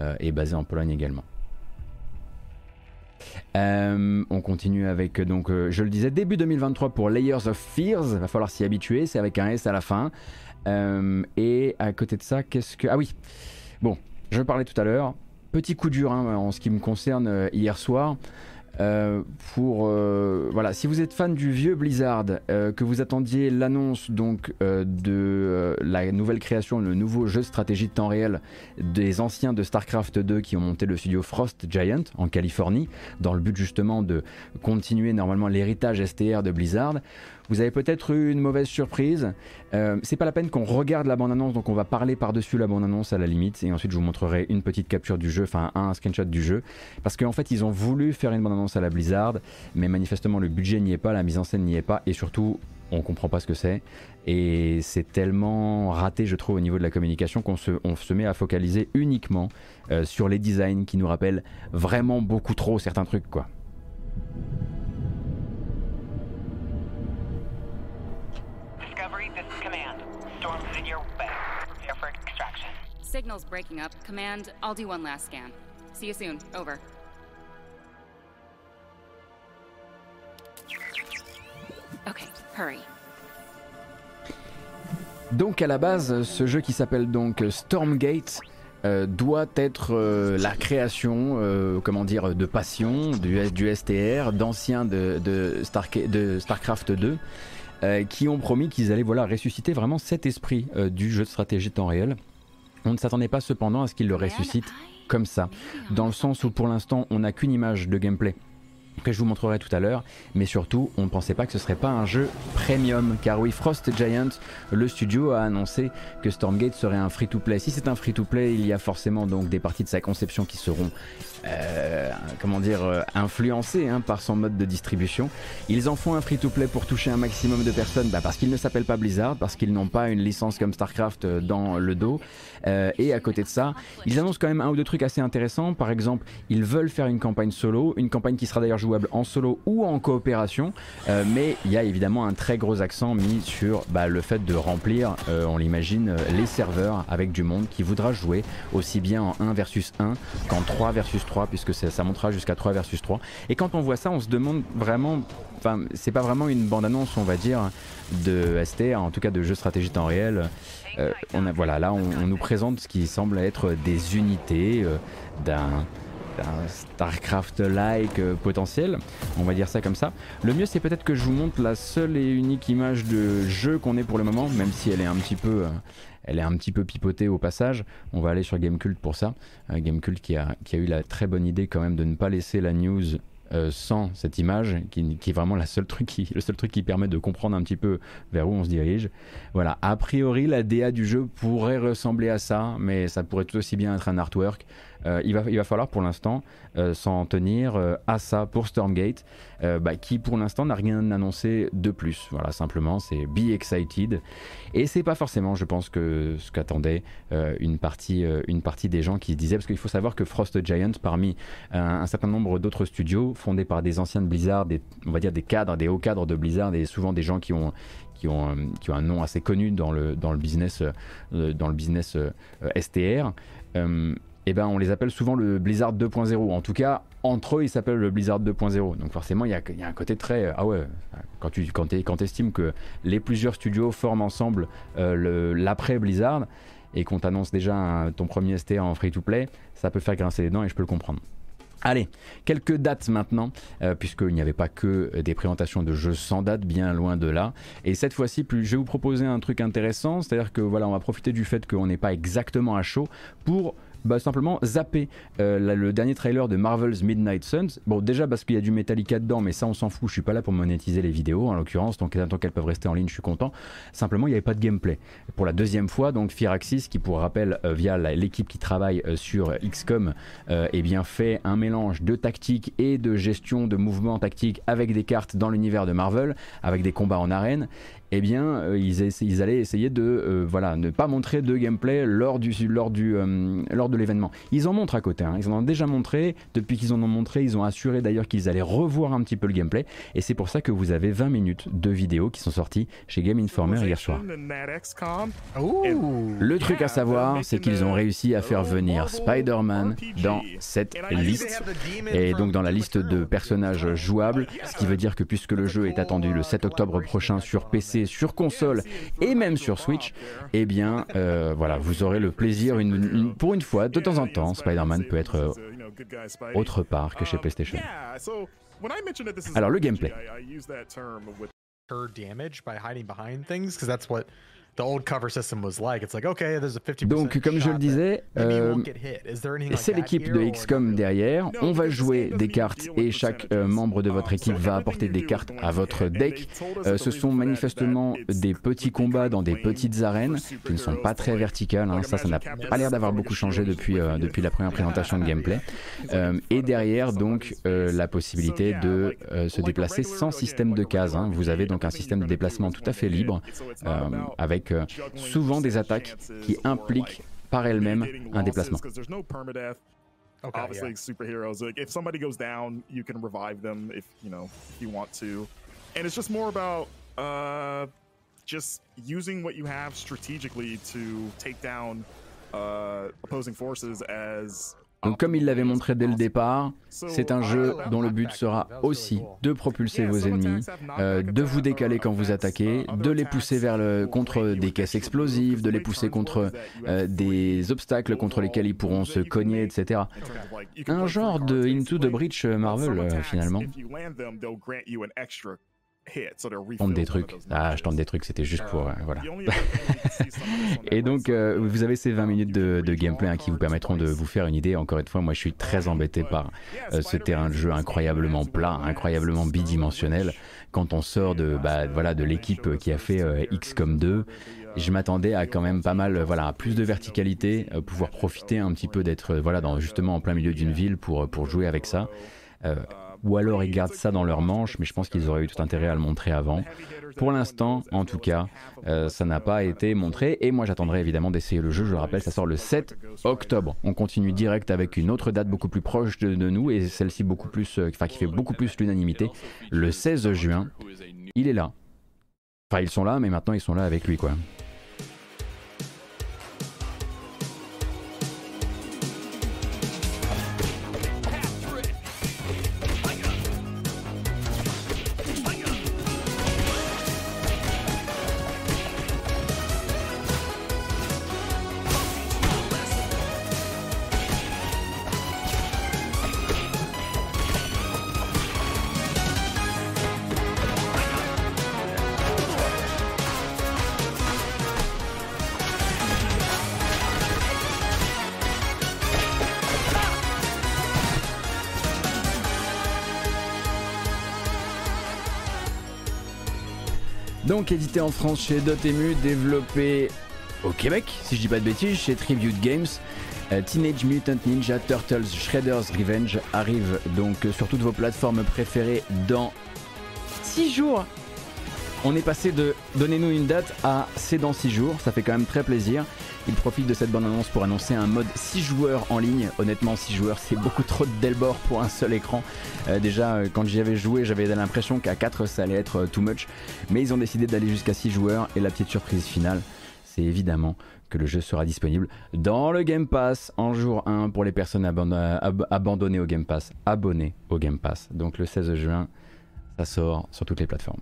euh, est basé en Pologne également. on continue avec, donc, je le disais, début 2023 pour Layers of Fears. Va falloir s'y habituer, c'est avec un S à la fin. et à côté de ça, qu'est-ce que. Ah oui, bon, je parlais tout à l'heure. Petit coup dur hein, en ce qui me concerne hier soir. Euh, pour euh, voilà, si vous êtes fan du vieux Blizzard, euh, que vous attendiez l'annonce donc de la nouvelle création, le nouveau jeu stratégie de temps réel des anciens de Starcraft 2 qui ont monté le studio Frost Giant en Californie, dans le but justement de continuer normalement l'héritage STR de Blizzard. Vous avez peut-être eu une mauvaise surprise. Euh, c'est pas la peine qu'on regarde la bande-annonce, donc on va parler par-dessus la bande-annonce à la limite, et ensuite je vous montrerai une petite capture du jeu, enfin un screenshot du jeu, parce qu'en fait ils ont voulu faire une bande-annonce à la Blizzard, mais manifestement le budget n'y est pas, la mise en scène n'y est pas, et surtout on comprend pas ce que c'est. Et c'est tellement raté, je trouve, au niveau de la communication qu'on se, met à focaliser uniquement euh, sur les designs qui nous rappellent vraiment beaucoup trop certains trucs, quoi. Donc à la base, ce jeu qui s'appelle donc Stormgate euh, doit être euh, la création, euh, comment dire, de passion, du, STR, d'anciens de, StarCraft 2, qui ont promis qu'ils allaient voilà, ressusciter vraiment cet esprit du jeu de stratégie temps réel. On ne s'attendait pas cependant à ce qu'ils le ressuscitent comme ça, dans le sens où pour l'instant on n'a qu'une image de gameplay que je vous montrerai tout à l'heure, mais surtout, on ne pensait pas que ce serait pas un jeu premium, car oui, Frost Giant, le studio a annoncé que Stormgate serait un free-to-play. Si c'est un free-to-play, il y a forcément donc des parties de sa conception qui seront euh, comment dire, euh, influencés hein, par son mode de distribution. Ils en font un free-to-play pour toucher un maximum de personnes bah, parce qu'ils ne s'appellent pas Blizzard, parce qu'ils n'ont pas une licence comme StarCraft euh, dans le dos. et à côté de ça, ils annoncent quand même un ou deux trucs assez intéressants. Par exemple, ils veulent faire une campagne solo, une campagne qui sera d'ailleurs en solo ou en coopération. mais il y a évidemment un très gros accent mis sur bah, le fait de remplir, on l'imagine, les serveurs avec du monde qui voudra jouer aussi bien en 1 versus 1 qu'en 3 versus 3 puisque ça montera jusqu'à 3 versus 3. Et quand on voit ça, on se demande vraiment, enfin c'est pas vraiment une bande-annonce on va dire de STR, en tout cas de jeu stratégie temps réel. Euh, on a, voilà, là on, nous présente ce qui semble être des unités euh, d'un StarCraft-like euh, potentiel, on va dire ça comme ça. Le mieux c'est peut-être que je vous montre la seule et unique image de jeu qu'on ait pour le moment, même si elle est un petit peu, un petit peu pipotée au passage. On va aller sur Gamecult pour ça. Euh, Gamecult qui a, qui a eu la très bonne idée quand même de ne pas laisser la news euh, sans cette image, qui, qui, est vraiment la seule truc qui, le seul truc qui permet de comprendre un petit peu vers où on se dirige. Voilà, a priori la DA du jeu pourrait ressembler à ça, mais ça pourrait tout aussi bien être un artwork. Euh, il, va, il va falloir pour l'instant euh, s'en tenir euh, à ça pour Stormgate, bah, qui pour l'instant n'a rien annoncé de plus. Voilà, simplement, c'est Be Excited. Et c'est pas forcément, je pense, que ce qu'attendait une, partie, une partie des gens qui se disaient, parce qu'il faut savoir que Frost Giant, parmi un, certain nombre d'autres studios fondés par des anciens de Blizzard, on va dire des cadres, des hauts cadres de Blizzard, et souvent des gens qui ont, qui ont, qui ont un nom assez connu dans le, dans le business, dans le business STR eh ben, on les appelle souvent le Blizzard 2.0. En tout cas, entre eux, ils s'appellent le Blizzard 2.0. Donc forcément, il y, a, un côté très... Euh, ah ouais, quand tu quand, quand estimes que les plusieurs studios forment ensemble euh, l'après Blizzard et qu'on t'annonce déjà ton premier ST en free-to-play, ça peut faire grincer les dents et je peux le comprendre. Allez, quelques dates maintenant, euh, puisqu'il n'y avait pas que des présentations de jeux sans date, bien loin de là. Et cette fois-ci, je vais vous proposer un truc intéressant, c'est-à-dire que voilà, on va profiter du fait qu'on n'est pas exactement à chaud pour bah, simplement zapper euh, le dernier trailer de Marvel's Midnight Suns. Bon, déjà parce qu'il y a du Metallica dedans, mais ça on s'en fout, je suis pas là pour monétiser les vidéos en l'occurrence, donc tant qu'elles peuvent rester en ligne, je suis content. Simplement, il n'y avait pas de gameplay. Pour la deuxième fois, donc Firaxis, qui pour rappel, euh, via l'équipe qui travaille euh, sur XCOM, eh bien fait un mélange de tactique et de gestion de mouvements tactiques avec des cartes dans l'univers de Marvel, avec des combats en arène eh bien, euh, ils, allaient essayer de euh, voilà, ne pas montrer de gameplay lors, du, lors, du, euh, lors de l'événement. Ils en montrent à côté, hein. ils en ont déjà montré. Depuis qu'ils en ont montré, ils ont assuré d'ailleurs qu'ils allaient revoir un petit peu le gameplay. Et c'est pour ça que vous avez 20 minutes de vidéos qui sont sorties chez Game Informer hier soir. Le truc à savoir, c'est qu'ils ont réussi à faire venir Spider-Man dans cette liste. Et donc dans la liste de personnages jouables, ce qui veut dire que puisque le jeu est attendu le 7 octobre prochain sur PC, sur console et même sur Switch, eh bien euh, voilà, vous aurez le plaisir, une, pour une fois, de temps en temps, Spider-Man peut être euh, autre part que chez PlayStation. Alors le gameplay. Donc, comme je le disais, euh, c'est l'équipe de XCOM derrière. On va jouer des cartes et chaque euh, membre de votre équipe va apporter des cartes à votre deck. Euh, ce sont manifestement des petits combats dans des petites arènes qui ne sont pas très verticales. Hein. Ça, ça n'a pas l'air d'avoir beaucoup changé depuis, depuis la première présentation de gameplay. *laughs* et derrière, donc, la possibilité de se déplacer sans système de cases. Hein. Vous avez donc un système de déplacement tout à fait libre avec souvent des attaques qui impliquent par elles-mêmes un déplacement. Okay, Obviously, yeah. superheroes. Like, if somebody goes down, you can revive them if you know if you want to, and it's just more about uh, just using what you have strategically to take down uh, opposing forces as Donc comme il l'avait montré dès le départ, c'est un jeu dont le but sera aussi de propulser vos ennemis, euh, de vous décaler quand vous attaquez, de les pousser vers le, contre des caisses explosives, de les pousser contre euh, des obstacles contre lesquels ils pourront se cogner, etc. Un genre de Into the Breach Marvel euh, finalement. Je tente des trucs. Ah, je tente des trucs, c'était juste pour. Euh, voilà. *laughs* et donc, euh, vous avez ces 20 minutes de, gameplay hein, qui vous permettront de vous faire une idée. Encore une fois, moi, je suis très embêté par euh, ce terrain de jeu incroyablement plat, incroyablement bidimensionnel. Quand on sort de, bah, voilà, de l'équipe qui a fait XCOM 2, je m'attendais à quand même pas mal, voilà, plus de verticalité, pouvoir profiter un petit peu d'être, voilà, dans, justement en plein milieu d'une ville pour, pour jouer avec ça ou alors ils gardent ça dans leur manche, mais je pense qu'ils auraient eu tout intérêt à le montrer avant. Pour l'instant, en tout cas, euh, ça n'a pas été montré, et moi j'attendrai évidemment d'essayer le jeu, je le rappelle, ça sort le 7 octobre. On continue direct avec une autre date beaucoup plus proche de, nous, et celle-ci beaucoup plus, euh, enfin qui fait beaucoup plus l'unanimité, le 16 juin. Il est là. Enfin, ils sont là, mais maintenant ils sont là avec lui, quoi. Édité en France chez Dotemu, développé au Québec, si je dis pas de bêtises, chez Tribute Games. Euh, Teenage Mutant Ninja Turtles Shredder's Revenge arrive donc sur toutes vos plateformes préférées dans 6 jours. On est passé de donnez-nous une date à c'est dans 6 jours, ça fait quand même très plaisir. Il profite de cette bonne annonce pour annoncer un mode 6 joueurs en ligne. Honnêtement, 6 joueurs, c'est beaucoup trop de Delbord pour un seul écran. Euh, déjà, euh, quand j'y avais joué, j'avais l'impression qu'à 4, ça allait être euh, too much. Mais ils ont décidé d'aller jusqu'à 6 joueurs. Et la petite surprise finale, c'est évidemment que le jeu sera disponible dans le Game Pass en jour 1 pour les personnes abandonnées au Game Pass, abonnées au Game Pass. Donc le 16 juin, ça sort sur toutes les plateformes.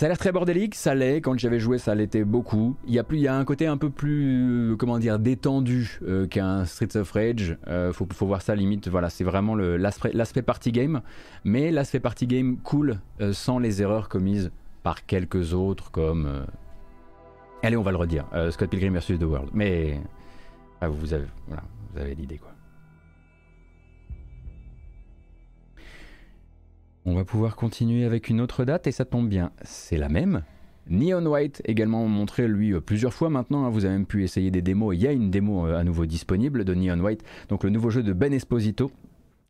Ça a l'air très bordélique, ça l'est. Quand j'avais joué, ça l'était beaucoup. Il y, a plus, il y a un côté un peu plus, euh, comment dire, détendu euh, qu'un Streets of Rage. Euh, faut, faut, voir ça limite. Voilà, c'est vraiment l'aspect party game, mais l'aspect party game cool sans les erreurs commises par quelques autres comme. Allez, on va le redire. Scott Pilgrim vs The World. Mais vous avez, vous avez l'idée quoi. On va pouvoir continuer avec une autre date et ça tombe bien, c'est la même. Neon White également montré lui euh, plusieurs fois maintenant, hein. vous avez même pu essayer des démos, il y a une démo euh, à nouveau disponible de Neon White, donc le nouveau jeu de Ben Esposito.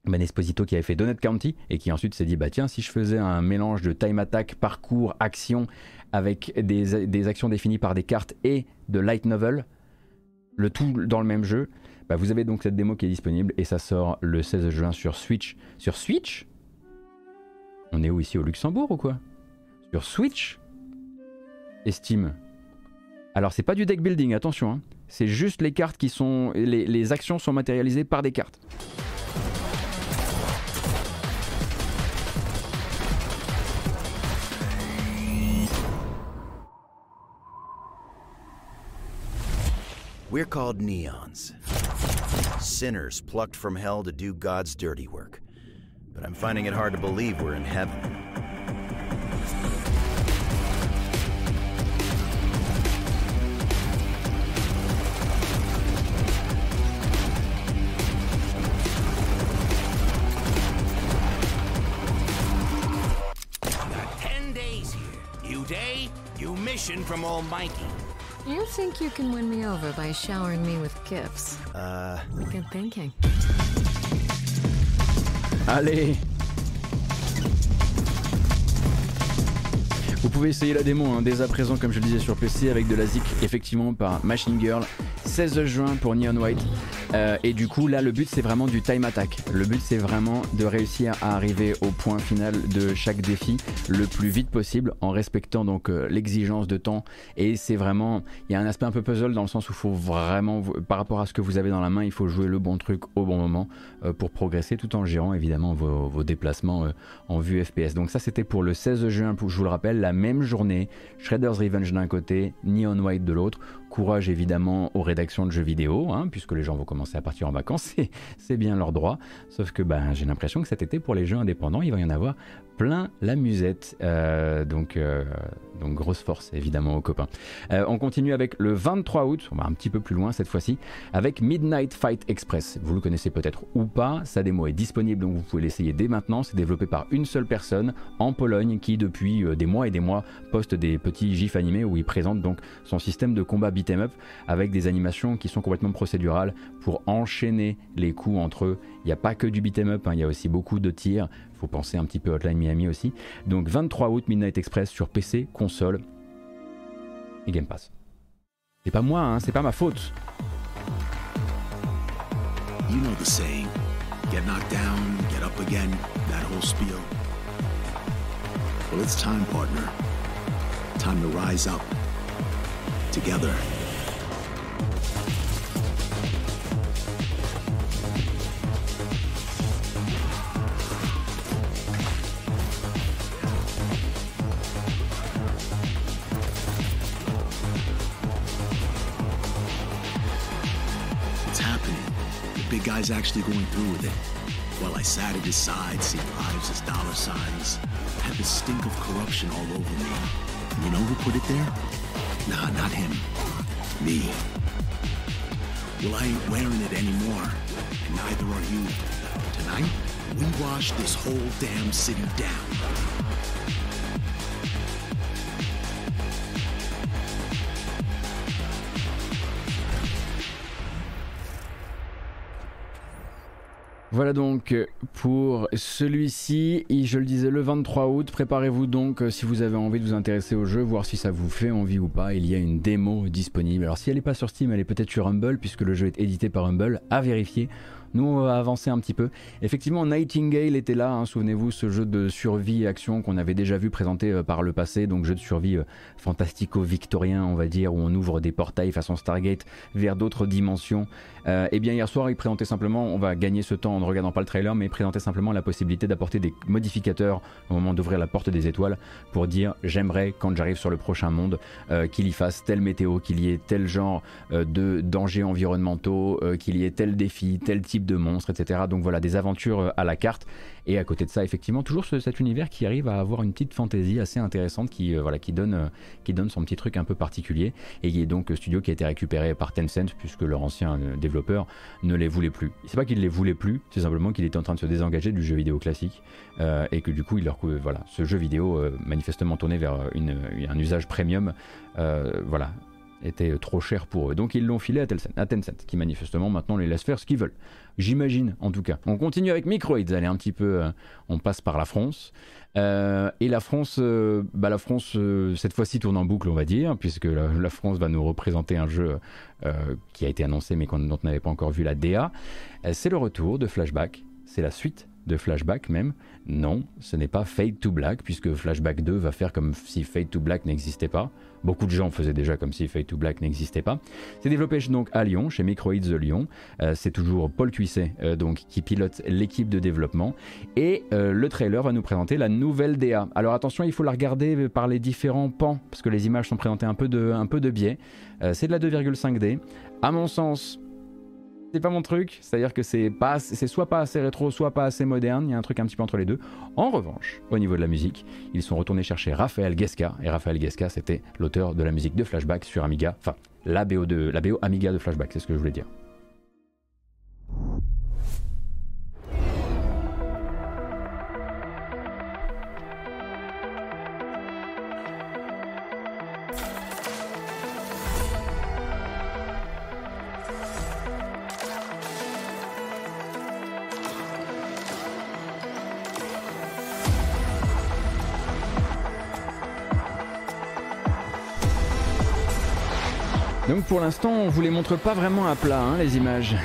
Ben Esposito qui avait fait Donut County et qui ensuite s'est dit bah tiens si je faisais un mélange de time attack, parcours, action avec des, actions définies par des cartes et de light novel, le tout dans le même jeu, bah vous avez donc cette démo qui est disponible et ça sort le 16 juin sur Switch. Sur Switch? On est où ici au Luxembourg ou quoi? Sur Switch? Et Steam. Alors c'est pas du deck building, attention. Hein. C'est juste les cartes qui sont... Les, les actions sont matérialisées par des cartes. We're called neons. Sinners plucked from hell to do God's dirty work. But I'm finding it hard to believe we're in heaven. Ten days here. New day, new mission from Almighty. You think you can win me over by showering me with gifts? Uh. Good thinking. Allez Vous pouvez essayer la démo hein, dès à présent, comme je le disais sur PC, avec de la ZIC, effectivement, par Machine Girl. 16 juin pour Neon White. Euh, et du coup, là, le but, c'est vraiment du time attack. Le but, c'est vraiment de réussir à arriver au point final de chaque défi le plus vite possible en respectant donc euh, l'exigence de temps. Et c'est vraiment, il y a un aspect un peu puzzle dans le sens où il faut vraiment, par rapport à ce que vous avez dans la main, il faut jouer le bon truc au bon moment euh, pour progresser tout en gérant évidemment vos, déplacements en vue FPS. Donc ça, c'était pour le 16 juin, je vous le rappelle, la même journée. Shredder's Revenge d'un côté, Neon White de l'autre. Courage évidemment aux rédactions de jeux vidéo, hein, puisque les gens vont commencer à partir en vacances, *laughs* c'est bien leur droit. Sauf que ben, j'ai l'impression que cet été, pour les jeux indépendants, il va y en avoir plein la musette. Euh, donc, euh, donc grosse force évidemment aux copains. Euh, on continue avec le 23 août, on va un petit peu plus loin cette fois-ci, avec Midnight Fight Express. Vous le connaissez peut-être ou pas, sa démo est disponible donc vous pouvez l'essayer dès maintenant. C'est développé par une seule personne en Pologne qui depuis des mois et des mois poste des petits gifs animés où il présente donc son système de combat beat'em up avec des animations qui sont complètement procédurales pour enchaîner les coups entre eux. Il n'y a pas que du beat'em up, hein, il y a aussi beaucoup de tirs faut penser un petit peu Hotline Miami aussi. Donc 23 août, Midnight Express sur PC, console et Game Pass. C'est pas moi, hein, c'est pas ma faute. You know the saying, get knocked down, get up again, that whole spiel. Well, it's time, partner. Time to rise up. Together. Big guy's actually going through with it. While I sat at his side, seeing lives as dollar signs, had the stink of corruption all over me. And you know who put it there? Nah, not him. Me. Well, I ain't wearing it anymore. And neither are you. Tonight, we wash this whole damn city down. Voilà donc pour celui-ci, je le disais le 23 août, préparez-vous donc si vous avez envie de vous intéresser au jeu, voir si ça vous fait envie ou pas, il y a une démo disponible. Alors si elle n'est pas sur Steam, elle est peut-être sur Humble puisque le jeu est édité par Humble, à vérifier. Nous, on va avancer un petit peu. Effectivement, Nightingale était là, hein, souvenez-vous, ce jeu de survie action qu'on avait déjà vu présenté euh, par le passé, donc jeu de survie euh, fantastico-victorien, on va dire, où on ouvre des portails façon Stargate vers d'autres dimensions. et euh, eh bien, hier soir, il présentait simplement, on va gagner ce temps en ne regardant pas le trailer, mais il présentait simplement la possibilité d'apporter des modificateurs au moment d'ouvrir la porte des étoiles pour dire j'aimerais, quand j'arrive sur le prochain monde, qu'il y fasse telle météo, qu'il y ait tel genre de dangers environnementaux, qu'il y ait tel défi, tel type de monstres, etc. Donc voilà, des aventures euh, à la carte. Et à côté de ça, effectivement, toujours cet univers qui arrive à avoir une petite fantaisie assez intéressante qui, euh, voilà, qui, donne, euh, qui donne son petit truc un peu particulier. Et qui est donc studio qui a été récupéré par Tencent puisque leur ancien développeur ne les voulait plus. C'est pas qu'il les voulait plus, c'est simplement qu'il était en train de se désengager du jeu vidéo classique et que du coup, il leur, voilà, ce jeu vidéo manifestement tourné vers un usage premium, voilà, était trop cher pour eux. Donc ils l'ont filé à Tencent, à Tencent, qui manifestement maintenant les laisse faire ce qu'ils veulent. J'imagine, en tout cas. On continue avec Microids, allez un petit peu, euh, on passe par la France. Euh, et la France, euh, bah la France cette fois-ci tourne en boucle, on va dire, puisque la, France va nous représenter un jeu qui a été annoncé mais dont on n'avait pas encore vu la DA. c'est le retour de Flashback, c'est la suite de Flashback même. Non, ce n'est pas Fade to Black, puisque Flashback 2 va faire comme si Fade to Black n'existait pas. Beaucoup de gens faisaient déjà comme si Fade to Black n'existait pas. C'est développé donc à Lyon, chez Microids Lyon. Euh, c'est toujours Paul Cuisset euh, donc, qui pilote l'équipe de développement. Et euh, le trailer va nous présenter la nouvelle DA. Alors attention, il faut la regarder par les différents pans, parce que les images sont présentées un peu de, un peu de biais. c'est de la 2,5D. À mon sens, c'est pas mon truc, c'est-à-dire que c'est pas, c'est soit pas assez rétro, soit pas assez moderne. Il y a un truc un petit peu entre les deux. En revanche, au niveau de la musique, ils sont retournés chercher Raphaël Gesca et Raphaël Gesca, c'était l'auteur de la musique de Flashback sur Amiga, enfin la BO de la BO Amiga de Flashback, c'est ce que je voulais dire. Donc pour l'instant, on vous les montre pas vraiment à plat, hein, les images.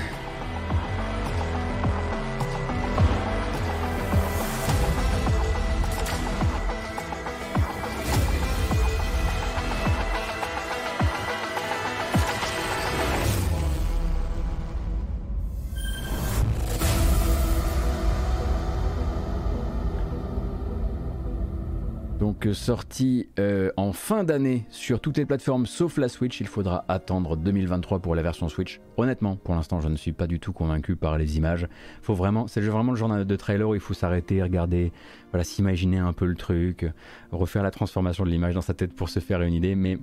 Sorti en fin d'année sur toutes les plateformes sauf la Switch. Il faudra attendre 2023 pour la version Switch. Honnêtement, pour l'instant, je ne suis pas du tout convaincu par les images. Faut vraiment, c'est vraiment le genre de trailer où il faut s'arrêter, regarder, voilà, s'imaginer un peu le truc, refaire la transformation de l'image dans sa tête pour se faire une idée. Mais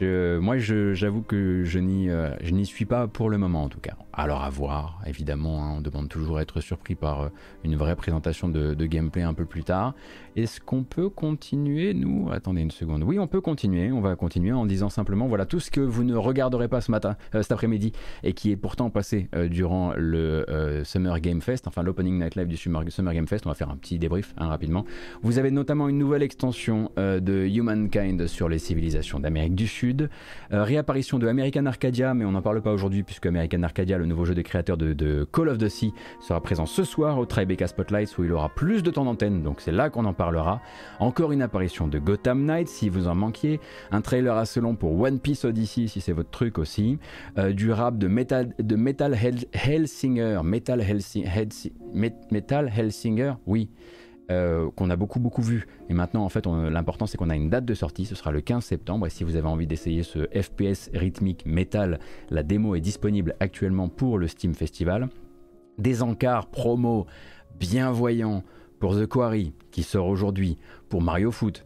moi, j'avoue que je n'y suis pas pour le moment en tout cas. Alors à voir, évidemment, hein, on demande toujours à être surpris par euh, une vraie présentation de, gameplay un peu plus tard. Est-ce qu'on peut continuer, nous? Attendez une seconde. Oui, on peut continuer, on va continuer en disant simplement, voilà, tout ce que vous ne regarderez pas ce matin, euh, cet après-midi, et qui est pourtant passé euh, durant le Summer Game Fest, enfin l'Opening Night Live du Summer, Game Fest, on va faire un petit débrief hein, rapidement. Vous avez notamment une nouvelle extension de Humankind sur les civilisations d'Amérique du Sud, réapparition de American Arcadia, mais on n'en parle pas aujourd'hui puisque American Arcadia, le nouveau jeu des créateurs de, Call of the Sea, sera présent ce soir au Tribeca Spotlights où il aura plus de temps d'antenne, donc c'est là qu'on en parlera. Encore une apparition de Gotham Knight si vous en manquiez, un trailer assez long pour One Piece Odyssey si c'est votre truc aussi, euh, du rap de Metal, Metal Hellsinger, Metal, Metal Hellsinger, oui. Euh, qu'on a beaucoup beaucoup vu. Et maintenant, en fait, l'important c'est qu'on a une date de sortie, ce sera le 15 septembre. Et si vous avez envie d'essayer ce FPS rythmique métal, la démo est disponible actuellement pour le Steam Festival. Des encarts promo bienvoyants pour The Quarry qui sort aujourd'hui, pour Mario Foot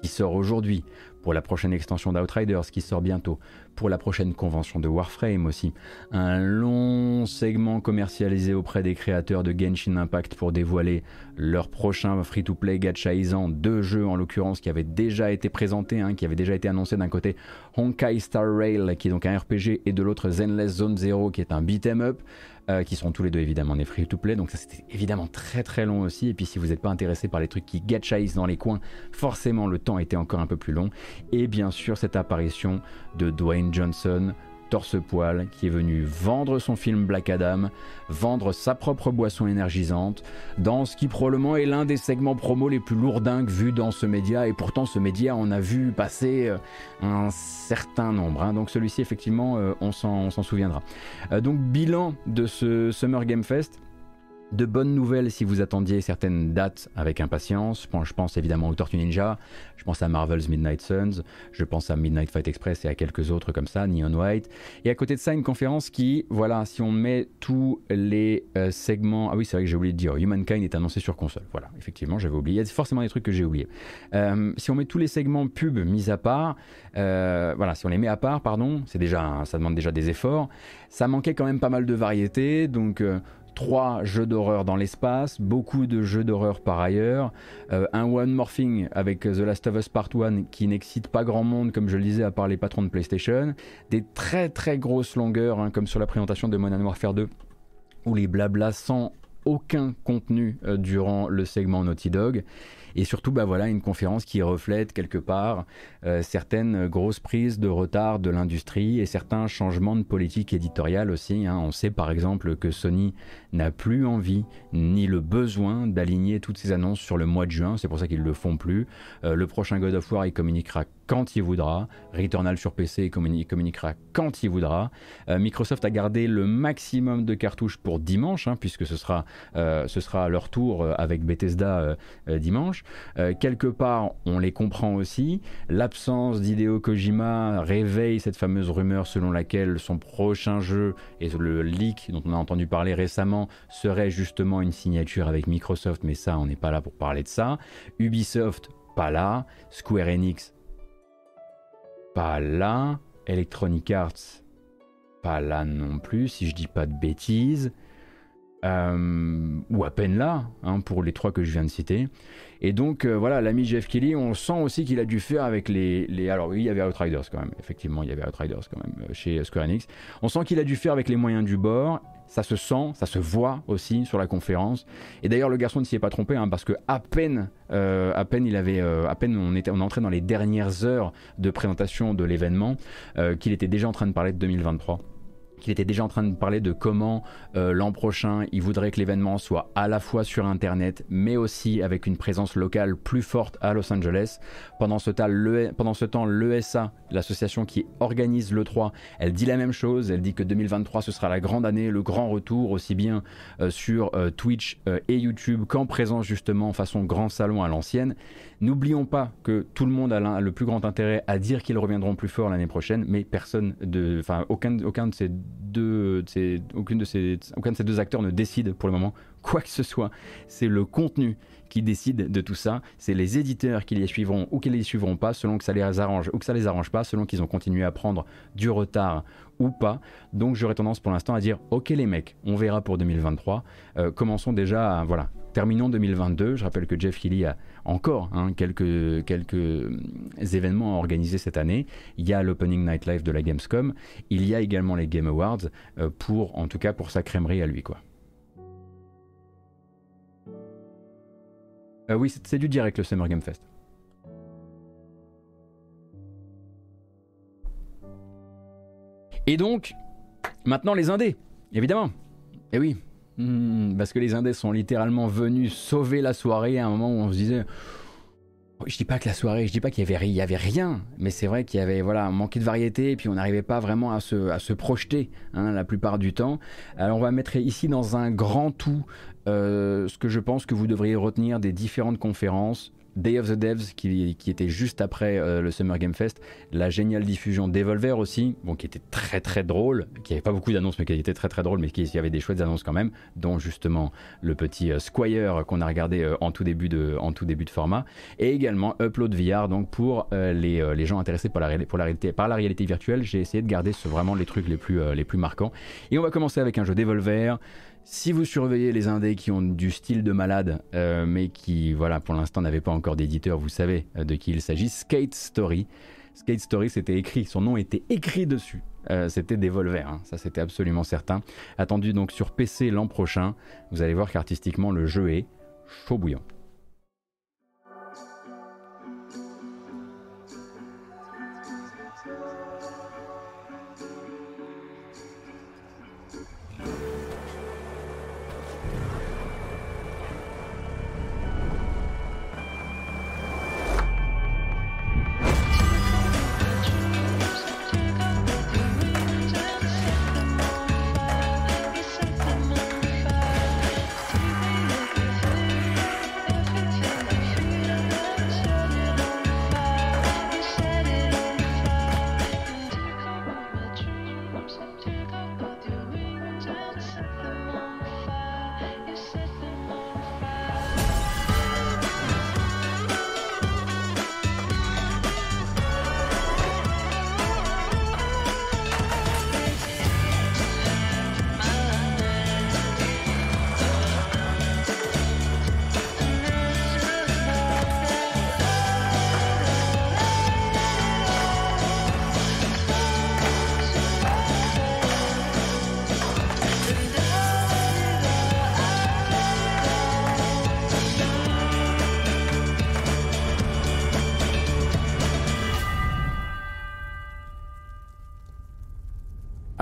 qui sort aujourd'hui, pour la prochaine extension d'Outriders qui sort bientôt, pour la prochaine convention de Warframe aussi. Un long segment commercialisé auprès des créateurs de Genshin Impact pour dévoiler leur prochain free-to-play gachaisant, deux jeux en l'occurrence qui avaient déjà été présentés, hein, qui avaient déjà été annoncés d'un côté Honkai Star Rail qui est donc un RPG et de l'autre Zenless Zone Zero qui est un beat'em up. Euh, qui seront tous les deux évidemment des free-to-play. Donc ça c'était évidemment très très long aussi. Et puis si vous n'êtes pas intéressé par les trucs qui gachaisent dans les coins, forcément le temps était encore un peu plus long. Et bien sûr cette apparition de Dwayne Johnson torse-poil qui est venu vendre son film Black Adam, vendre sa propre boisson énergisante, dans ce qui probablement est l'un des segments promo les plus lourdingues vus dans ce média, et pourtant ce média on a vu passer euh, un certain nombre, hein. donc celui-ci effectivement euh, on s'en souviendra. Euh, donc bilan de ce Summer Game Fest, de bonnes nouvelles si vous attendiez certaines dates avec impatience. Je pense évidemment au Tortue Ninja, je pense à Marvel's Midnight Suns, je pense à Midnight Fight Express et à quelques autres comme ça, Neon White. Et à côté de ça, une conférence qui, voilà, si on met tous les euh, segments. Ah oui, c'est vrai que j'ai oublié de dire, Humankind est annoncé sur console. Voilà, effectivement, j'avais oublié. Il y a forcément des trucs que j'ai oubliés. Euh, si on met tous les segments pub mis à part, euh, voilà, si on les met à part, pardon, c'est déjà, ça demande déjà des efforts. Ça manquait quand même pas mal de variété, donc trois jeux d'horreur dans l'espace, beaucoup de jeux d'horreur par ailleurs, euh, un One Morphing avec The Last of Us Part 1 qui n'excite pas grand monde, comme je le disais, à part les patrons de PlayStation, des très très grosses longueurs, hein, comme sur la présentation de Modern Warfare 2, où les blablas sans aucun contenu euh, durant le segment Naughty Dog et surtout bah voilà une conférence qui reflète quelque part euh, certaines grosses prises de retard de l'industrie et certains changements de politique éditoriale aussi. Hein. On sait par exemple que Sony n'a plus envie ni le besoin d'aligner toutes ses annonces sur le mois de juin, c'est pour ça qu'ils le font plus. Euh, le prochain God of War il communiquera quand il voudra. Returnal sur PC communiquera quand il voudra. Euh, Microsoft a gardé le maximum de cartouches pour dimanche, hein, puisque ce sera, ce sera leur tour avec Bethesda dimanche. Euh, quelque part, on les comprend aussi. L'absence d'Hideo Kojima réveille cette fameuse rumeur selon laquelle son prochain jeu et le leak dont on a entendu parler récemment serait justement une signature avec Microsoft, mais ça, on n'est pas là pour parler de ça. Ubisoft, pas là. Square Enix, pas là. Electronic Arts, pas là non plus, si je dis pas de bêtises. Euh, ou à peine là, hein, pour les trois que je viens de citer. Et donc euh, voilà, l'ami Jeff Kelly, on sent aussi qu'il a dû faire avec les, Alors oui, il y avait Outriders quand même, effectivement, il y avait Outriders quand même euh, chez Square Enix. On sent qu'il a dû faire avec les moyens du bord. Ça se sent, ça se voit aussi sur la conférence. Et d'ailleurs, le garçon ne s'y est pas trompé, hein, parce que à peine, à peine on était, on entrait dans les dernières heures de présentation de l'événement, qu'il était déjà en train de parler de 2023 qu'il était déjà en train de parler de comment euh, l'an prochain il voudrait que l'événement soit à la fois sur internet mais aussi avec une présence locale plus forte à Los Angeles. Pendant ce, temps, l'ESA, l'association qui organise le 3, elle dit la même chose, elle dit que 2023 ce sera la grande année, le grand retour aussi bien euh, sur euh, Twitch et YouTube qu'en présence justement en façon grand salon à l'ancienne. N'oublions pas que tout le monde a le plus grand intérêt à dire qu'ils reviendront plus fort l'année prochaine, mais personne enfin aucun, aucun de ces deux, de aucune de ces, aucun de ces deux acteurs ne décide pour le moment quoi que ce soit. C'est le contenu qui décide de tout ça. C'est les éditeurs qui les suivront ou qui les suivront pas, selon que ça les arrange ou que ça les arrange pas, selon qu'ils ont continué à prendre du retard ou pas. Donc j'aurais tendance pour l'instant à dire ok les mecs, on verra pour 2023. Euh, commençons déjà, à, voilà, terminons 2022. Je rappelle que Jeff Healy a encore hein, quelques, euh, événements à organiser cette année. Il y a l'Opening Night Live de la Gamescom. Il y a également les Game Awards euh, pour, en tout cas, pour sa crèmerie à lui. Euh, oui, c'est du direct le Summer Game Fest. Et donc, maintenant les indés, évidemment. Eh oui, Hmm, parce que les Indés sont littéralement venus sauver la soirée à un moment où on se disait. Je dis pas que la soirée, je dis pas qu'il y avait, rien, mais c'est vrai qu'il y avait voilà manqué de variété et puis on n'arrivait pas vraiment à se, à se projeter hein, la plupart du temps. Alors on va mettre ici dans un grand tout euh, ce que je pense que vous devriez retenir des différentes conférences Day of the Devs qui, était juste après euh, le Summer Game Fest, la géniale diffusion Devolver aussi, bon, qui était très très drôle, qui avait pas beaucoup d'annonces mais qui était très très drôle, mais qui y avait des chouettes annonces quand même, dont justement le petit euh, Squire qu'on a regardé euh, en, tout début de, en tout début de format, et également Upload VR, donc pour les, les, gens intéressés par la, pour la réalité, par la réalité virtuelle, j'ai essayé de garder ce, vraiment les trucs les plus, les plus marquants. Et on va commencer avec un jeu Devolver. Si vous surveillez les indés qui ont du style de malade, euh, mais qui, voilà, pour l'instant n'avaient pas encore d'éditeur, vous savez euh, de qui il s'agit, Skate Story. Skate Story, c'était écrit, son nom était écrit dessus. Euh, c'était Devolver, hein, ça c'était absolument certain. Attendu donc sur PC l'an prochain. Vous allez voir qu'artistiquement le jeu est chaud bouillant.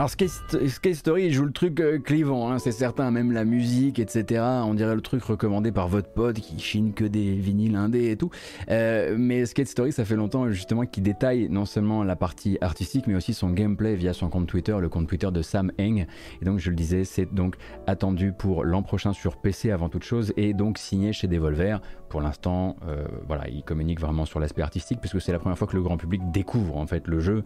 Alors Skate, Story joue le truc euh, clivant, hein, c'est certain, même la musique, etc. On dirait le truc recommandé par votre pote qui chine que des vinyles indés et tout. Euh, mais Skate Story, ça fait longtemps justement qu'il détaille non seulement la partie artistique, mais aussi son gameplay via son compte Twitter, le compte Twitter de Sam Eng. Et donc je le disais, c'est donc attendu pour l'an prochain sur PC avant toute chose et donc signé chez Devolver. Pour l'instant, euh, voilà, il communique vraiment sur l'aspect artistique puisque c'est la première fois que le grand public découvre en fait le jeu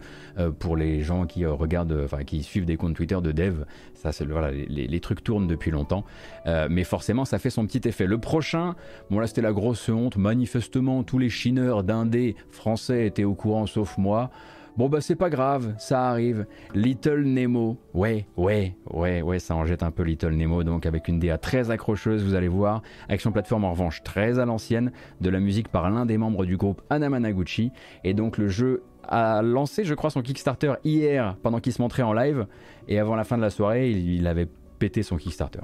pour les gens qui regardent, enfin qui suivent des comptes Twitter de dev. Ça, c'est voilà, les, trucs tournent depuis longtemps, euh, mais forcément, ça fait son petit effet. Le prochain, bon là, c'était la grosse honte. Manifestement, tous les chineurs d'indés français étaient au courant, sauf moi. Bon bah c'est pas grave, ça arrive. Little Nemo, ouais, ouais, ouais, ouais, ça en jette un peu Little Nemo, donc avec une DA très accrocheuse, vous allez voir. Action plateforme en revanche très à l'ancienne, de la musique par l'un des membres du groupe Anamanaguchi, et donc le jeu a lancé, je crois, son Kickstarter hier pendant qu'il se montrait en live. Et avant la fin de la soirée, il, avait pété son Kickstarter.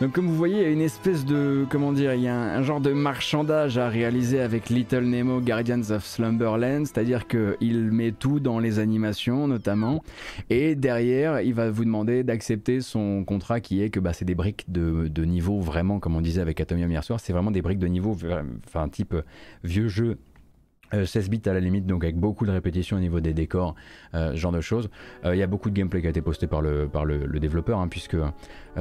Donc comme vous voyez, il y a une espèce de, comment dire, il y a un, genre de marchandage à réaliser avec Little Nemo Guardians of Slumberland, c'est-à-dire qu'il met tout dans les animations notamment, et derrière, il va vous demander d'accepter son contrat qui est que bah, c'est des briques de, de, niveau vraiment, comme on disait avec Atomium hier soir, c'est vraiment des briques de niveau, enfin type vieux jeu 16 euh, bits à la limite, donc avec beaucoup de répétitions au niveau des décors, euh, ce genre de choses. Euh, il y a beaucoup de gameplay qui a été posté par le, par le, développeur, hein, puisque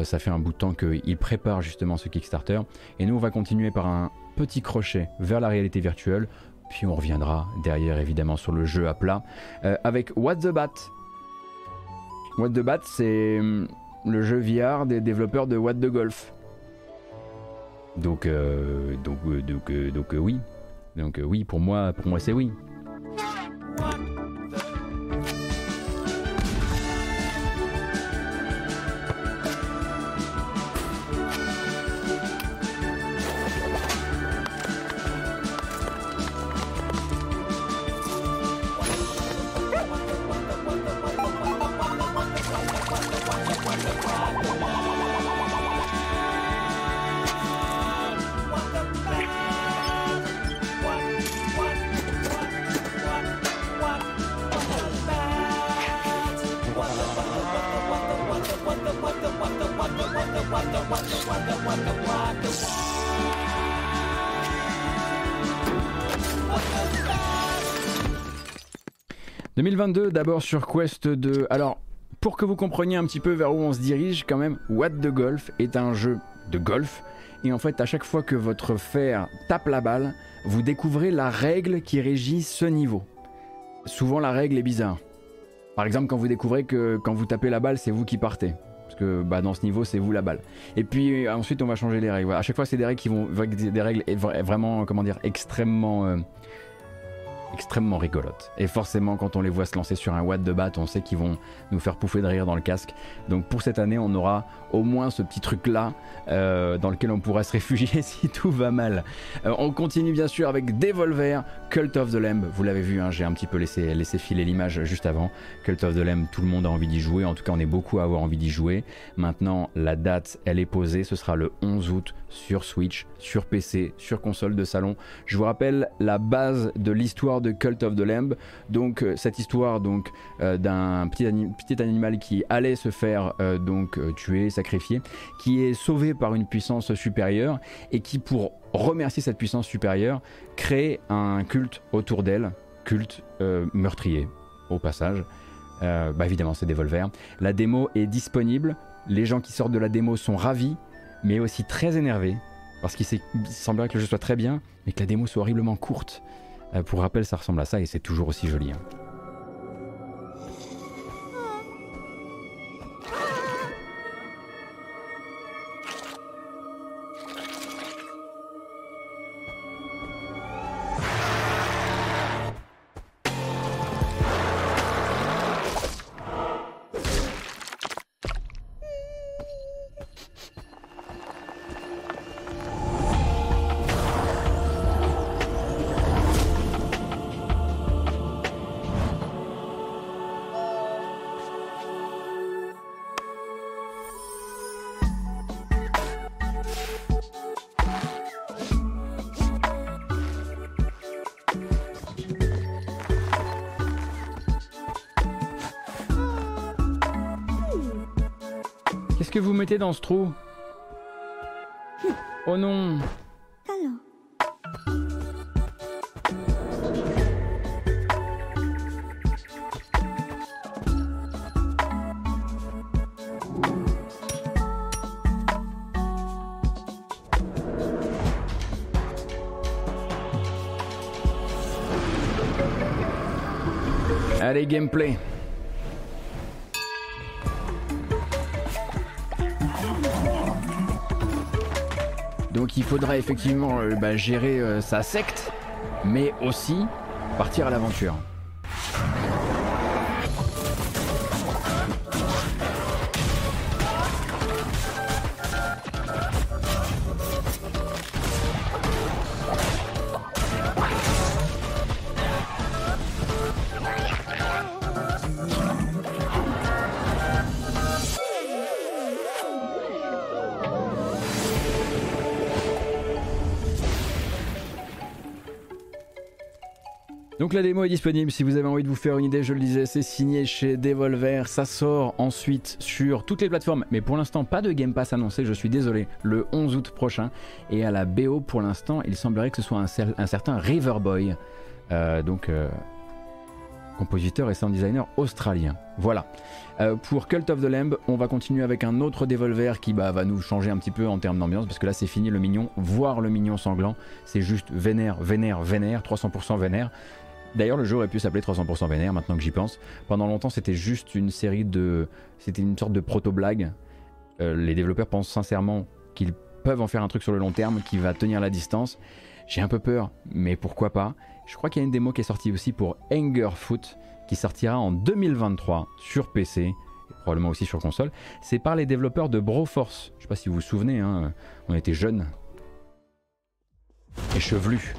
ça fait un bout de temps qu'il prépare justement ce Kickstarter. Et nous, on va continuer par un petit crochet vers la réalité virtuelle, puis on reviendra derrière évidemment sur le jeu à plat, avec What the Bat. What the Bat, c'est hum, le jeu VR des développeurs de What the Golf. Donc, donc, donc, donc oui, donc euh, oui, pour moi, pour moi c'est oui. 2022 d'abord sur Quest 2. Alors, pour que vous compreniez un petit peu vers où on se dirige, quand même, What the Golf est un jeu de golf. Et en fait, à chaque fois que votre fer tape la balle, vous découvrez la règle qui régit ce niveau. Souvent, la règle est bizarre. Par exemple, quand vous découvrez que quand vous tapez la balle, c'est vous qui partez. Parce que bah, dans ce niveau, c'est vous la balle. Et puis ensuite, on va changer les règles. À chaque fois, c'est des règles qui vont. Des règles vraiment, comment dire, extrêmement. Euh, extrêmement rigolotes. Et forcément, quand on les voit se lancer sur un watt de batte, on sait qu'ils vont nous faire pouffer de rire dans le casque. Donc pour cette année, on aura au moins ce petit truc-là euh, dans lequel on pourra se réfugier *laughs* si tout va mal. Euh, on continue bien sûr avec Devolver, Cult of the Lamb. Vous l'avez vu, hein, j'ai un petit peu laissé, laissé filer l'image juste avant. Cult of the Lamb, tout le monde a envie d'y jouer. En tout cas, on est beaucoup à avoir envie d'y jouer. Maintenant, la date, elle est posée. Ce sera le 11 août sur Switch, sur PC, sur console de salon. Je vous rappelle la base de l'histoire de Cult of the Lamb. Donc euh, cette histoire donc d'un petit, animal qui allait se faire donc tuer, sacrifié, qui est sauvé par une puissance supérieure et qui, pour remercier cette puissance supérieure, crée un culte autour d'elle, culte euh, meurtrier, au passage. Euh, bah évidemment, c'est Devolver. La démo est disponible. Les gens qui sortent de la démo sont ravis, mais aussi très énervés, parce qu'il semblerait que le jeu soit très bien, mais que la démo soit horriblement courte. Euh, pour rappel, ça ressemble à ça et c'est toujours aussi joli. Hein. Dans ce trou. Oh non. Allez, gameplay. Faudra effectivement euh, bah, gérer euh, sa secte, mais aussi partir à l'aventure. La démo est disponible. Si vous avez envie de vous faire une idée, je le disais, c'est signé chez Devolver, ça sort ensuite sur toutes les plateformes, mais pour l'instant pas de Game Pass annoncé, je suis désolé, le 11 août prochain, et à la BO pour l'instant il semblerait que ce soit un, certain Riverboy, euh, donc euh, compositeur et sound designer australien. Voilà. Euh, pour Cult of the Lamb, on va continuer avec un autre Devolver qui bah, va nous changer un petit peu en termes d'ambiance, parce que là c'est fini le mignon, voir le mignon sanglant, c'est juste vénère, vénère, vénère, 300% vénère. D'ailleurs, le jeu aurait pu s'appeler 300% Vénère, maintenant que j'y pense. Pendant longtemps, c'était juste une série de. C'était une sorte de proto-blague. Euh, les développeurs pensent sincèrement qu'ils peuvent en faire un truc sur le long terme qui va tenir la distance. J'ai un peu peur, mais pourquoi pas. Je crois qu'il y a une démo qui est sortie aussi pour Foot, qui sortira en 2023 sur PC, et probablement aussi sur console. C'est par les développeurs de Broforce. Je sais pas si vous vous souvenez, hein, on était jeunes et chevelus.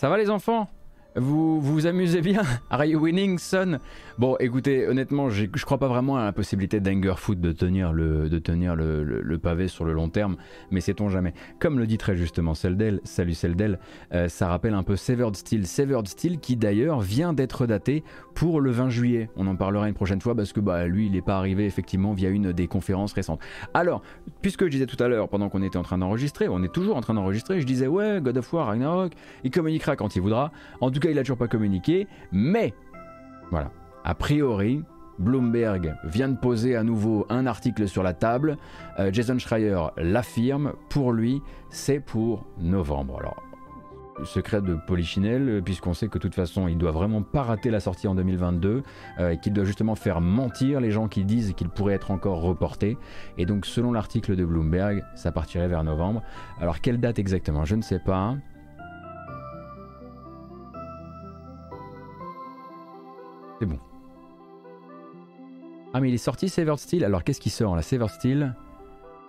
Ça va les enfants? Vous, vous amusez bien? *laughs* Are you winning, son Bon, écoutez, honnêtement, je crois pas vraiment à la possibilité d'Angerfoot de tenir, le, de tenir le, pavé sur le long terme, mais sait-on jamais. Comme le dit très justement Seldel, salut Seldel, euh, ça rappelle un peu Severed Steel. Severed Steel qui d'ailleurs vient d'être daté pour le 20 juillet. On en parlera une prochaine fois parce que bah, lui, il n'est pas arrivé effectivement via une des conférences récentes. Alors, puisque je disais tout à l'heure, pendant qu'on était en train d'enregistrer, on est toujours en train d'enregistrer, je disais ouais, God of War, Ragnarok, il communiquera quand il voudra. En tout cas, il a toujours pas communiqué, mais voilà. A priori, Bloomberg vient de poser à nouveau un article sur la table. Euh, Jason Schreier l'affirme. Pour lui, c'est pour novembre. Alors, secret de Polichinelle, puisqu'on sait que de toute façon, il doit vraiment pas rater la sortie en 2022 euh, et qu'il doit justement faire mentir les gens qui disent qu'il pourrait être encore reporté. Et donc, selon l'article de Bloomberg, ça partirait vers novembre. Alors, quelle date exactement? Je ne sais pas. C'est bon. Ah mais il est sorti Severed Steel? Alors qu'est-ce qui sort La Severed Steel?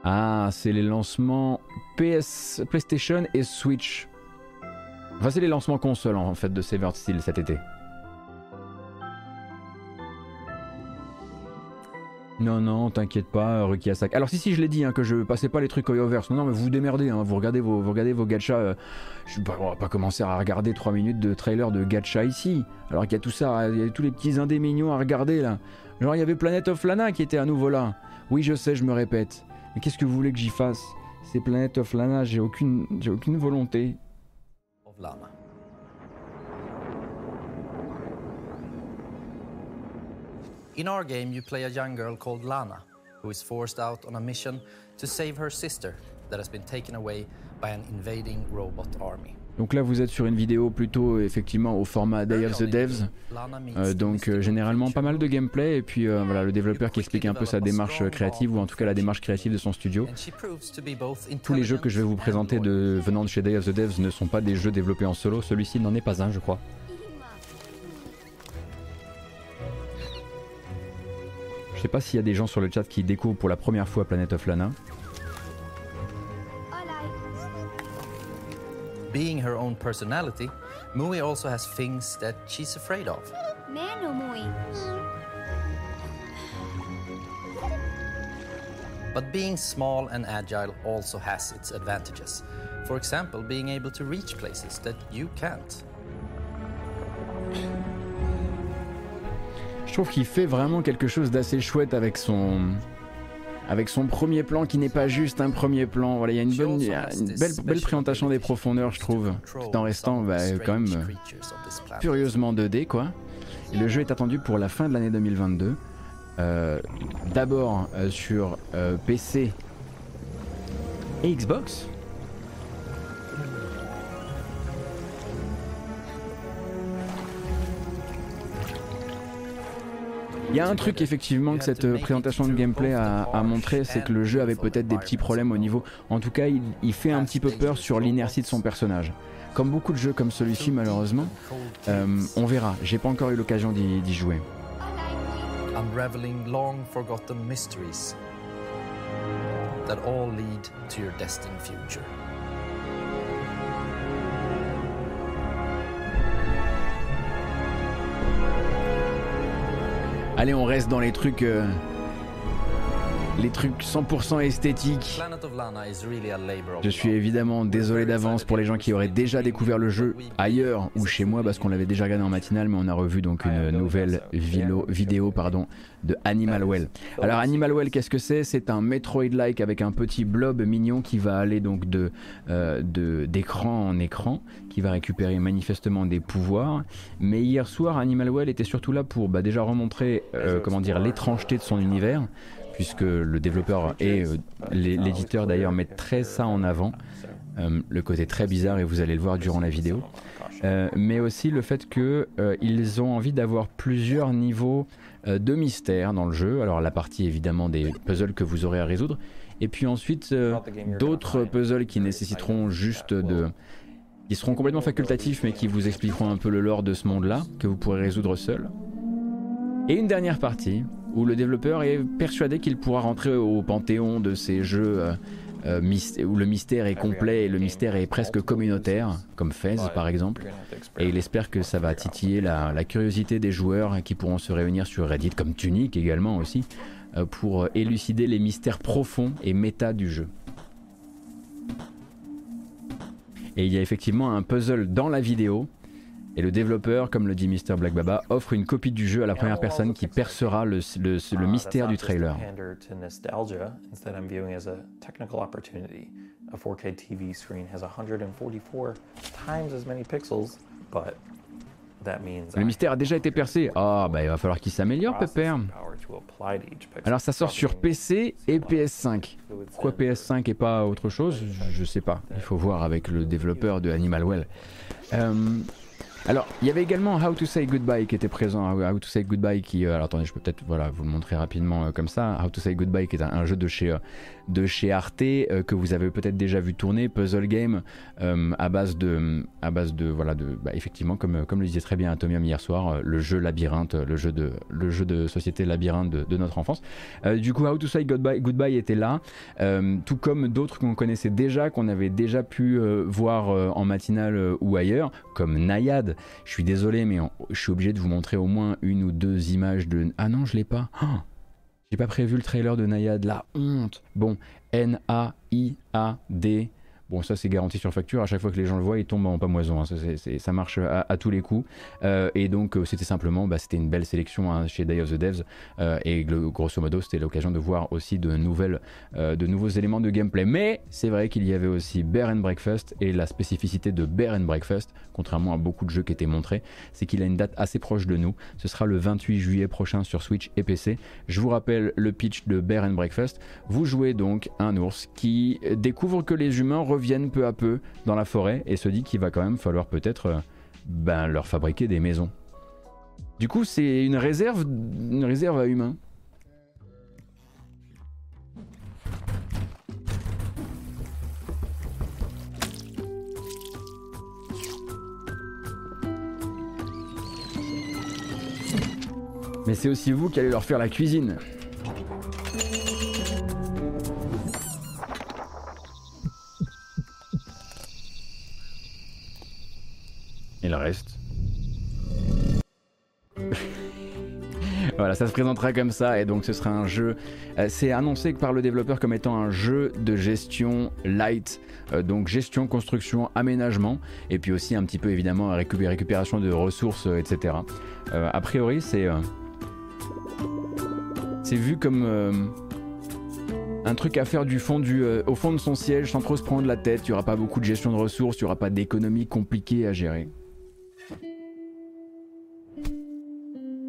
Ah c'est les lancements PS, PlayStation et Switch. Enfin c'est les lancements console en fait de Severed Steel cet été. Non, non, t'inquiète pas, Ruki Asaka. Alors si, si, je l'ai dit, hein, que je passais pas les trucs Oyoverse. Non, non, mais vous démerdez, hein, vous, regardez vos, regardez vos gachas. Euh, je, va pas commencer à regarder 3 minutes de trailer de gacha ici. Alors qu'il y a tout ça, il y a tous les petits indés mignons à regarder là. Genre, il y avait Planet of Lana qui était à nouveau là. Oui, je sais, je me répète. Mais qu'est-ce que vous voulez que j'y fasse? C'est Planet of Lana, j'ai aucune, j'ai aucune volonté. Of Lana. In our game, you play a young girl called Lana, who is forced out on a mission to save her sister that has been taken away by an invading robot army. Donc là, vous êtes sur une vidéo plutôt effectivement au format Day of the Devs. Euh, donc euh, généralement pas mal de gameplay et puis euh, voilà le développeur qui explique un peu sa démarche créative ou en tout cas la démarche créative de son studio. Tous les jeux que je vais vous présenter venant de chez Day of the Devs ne sont pas des jeux développés en solo. Celui-ci n'en est pas un, je crois. Je sais pas s'il y a des gens sur le chat qui découvrent pour la première fois Planet of Lana. Being her own personality, Mui also has things that she's afraid of. But being small and agile also has its advantages. For example, being able to reach places that you can't. Je trouve qu'il fait vraiment quelque chose d'assez chouette avec son avec son premier plan qui n'est pas juste un premier plan. Voilà, il y a une bonne, une belle, belle présentation des profondeurs, je trouve, tout en restant bah, quand même furieusement 2D quoi. Et le jeu est attendu pour la fin de l'année 2022. Euh, D'abord euh, sur euh, PC et Xbox. Il y a un truc effectivement que cette présentation de gameplay a, montré, c'est que le jeu avait peut-être des petits problèmes au niveau. En tout cas, il, fait un petit peu peur sur l'inertie de son personnage. Comme beaucoup de jeux comme celui-ci, malheureusement, euh, on verra. J'ai pas encore eu l'occasion d'y jouer. That all lead to your destined future. Allez, on reste dans les trucs. Euh, les trucs 100% esthétiques. Je suis évidemment désolé d'avance pour les gens qui auraient déjà découvert le jeu ailleurs ou chez moi parce qu'on l'avait déjà regardé en matinale, mais on a revu donc une nouvelle vidéo pardon, de Animal Well. Alors Animal Well, qu'est-ce que c'est? C'est un Metroid-like avec un petit blob mignon qui va aller donc de euh, d'écran en écran, qui va récupérer manifestement des pouvoirs. Mais hier soir, Animal Well était surtout là pour bah, déjà remontrer euh, comment dire l'étrangeté de son univers puisque le développeur et euh, l'éditeur d'ailleurs mettent très ça en avant, euh, le côté très bizarre et vous allez le voir durant la vidéo, euh, mais aussi le fait qu'ils ont envie d'avoir plusieurs niveaux de mystère dans le jeu. Alors la partie évidemment des puzzles que vous aurez à résoudre, et puis ensuite d'autres puzzles qui nécessiteront juste de qui seront complètement facultatifs mais qui vous expliqueront un peu le lore de ce monde-là, que vous pourrez résoudre seul. Et une dernière partie où le développeur est persuadé qu'il pourra rentrer au panthéon de ces jeux euh, euh, où le mystère est complet et le mystère est presque communautaire, comme Fez par exemple. Et il espère que ça va titiller la, curiosité des joueurs qui pourront se réunir sur Reddit, comme Tunic également aussi, euh, pour élucider les mystères profonds et méta du jeu. Et il y a effectivement un puzzle dans la vidéo et le développeur, comme le dit Mr. Black Baba, offre une copie du jeu à la première personne qui percera le, le, le mystère du trailer. A 4K TV screen has 144 times as many pixels, but le mystère a déjà été percé. Ah, bah il va falloir qu'il s'améliore, Pépère. Alors ça sort sur PC et PS5. Pourquoi PS5 et pas autre chose? Je sais pas. Il faut voir avec le développeur de Animal Well. Euh, alors, il y avait également How to Say Goodbye qui était présent. How to Say Goodbye qui. Euh, alors attendez, je peux peut-être voilà, vous le montrer rapidement euh, comme ça. How to Say Goodbye qui est un, jeu de chez, euh, de chez Arte que vous avez peut-être déjà vu tourner. Puzzle game à base de. À base de voilà, de, bah, effectivement, comme, comme le disait très bien Atomium hier soir, le jeu labyrinthe, le jeu de, le jeu de société labyrinthe de, notre enfance. du coup, How to Say Goodbye, Goodbye était là. tout comme d'autres qu'on connaissait déjà, qu'on avait déjà pu voir en matinale ou ailleurs, comme Nayad je suis désolé, mais je suis obligé de vous montrer au moins une ou deux images de. Ah non, je l'ai pas. *gasps* J'ai pas prévu le trailer de Nayad, la honte. Bon, N-A-I-A-D. Bon, ça c'est garanti sur facture. À chaque fois que les gens le voient, ils tombent en pamoison. Hein. Ça, marche à, tous les coups. Euh, et donc, euh, c'était simplement, bah, c'était une belle sélection hein, chez Day of the Devs. Euh, et grosso modo, c'était l'occasion de voir aussi de, nouvelles, de nouveaux éléments de gameplay. Mais c'est vrai qu'il y avait aussi Bear and Breakfast. Et la spécificité de Bear and Breakfast, contrairement à beaucoup de jeux qui étaient montrés, c'est qu'il a une date assez proche de nous. Ce sera le 28 juillet prochain sur Switch et PC. Je vous rappelle le pitch de Bear and Breakfast. Vous jouez donc un ours qui découvre que les humains reviennent viennent peu à peu dans la forêt et se dit qu'il va quand même falloir peut-être euh, ben, leur fabriquer des maisons. Du coup, c'est une réserve, une réserve à humains. Mais c'est aussi vous qui allez leur faire la cuisine. Ça se présentera comme ça et donc ce sera un jeu. Euh, c'est annoncé par le développeur comme étant un jeu de gestion light, euh, donc gestion, construction, aménagement et puis aussi un petit peu évidemment récupération de ressources, euh, etc. a priori, c'est c'est vu comme un truc à faire du fond du, au fond de son siège sans trop se prendre la tête. Il n'y aura pas beaucoup de gestion de ressources, il n'y aura pas d'économie compliquée à gérer.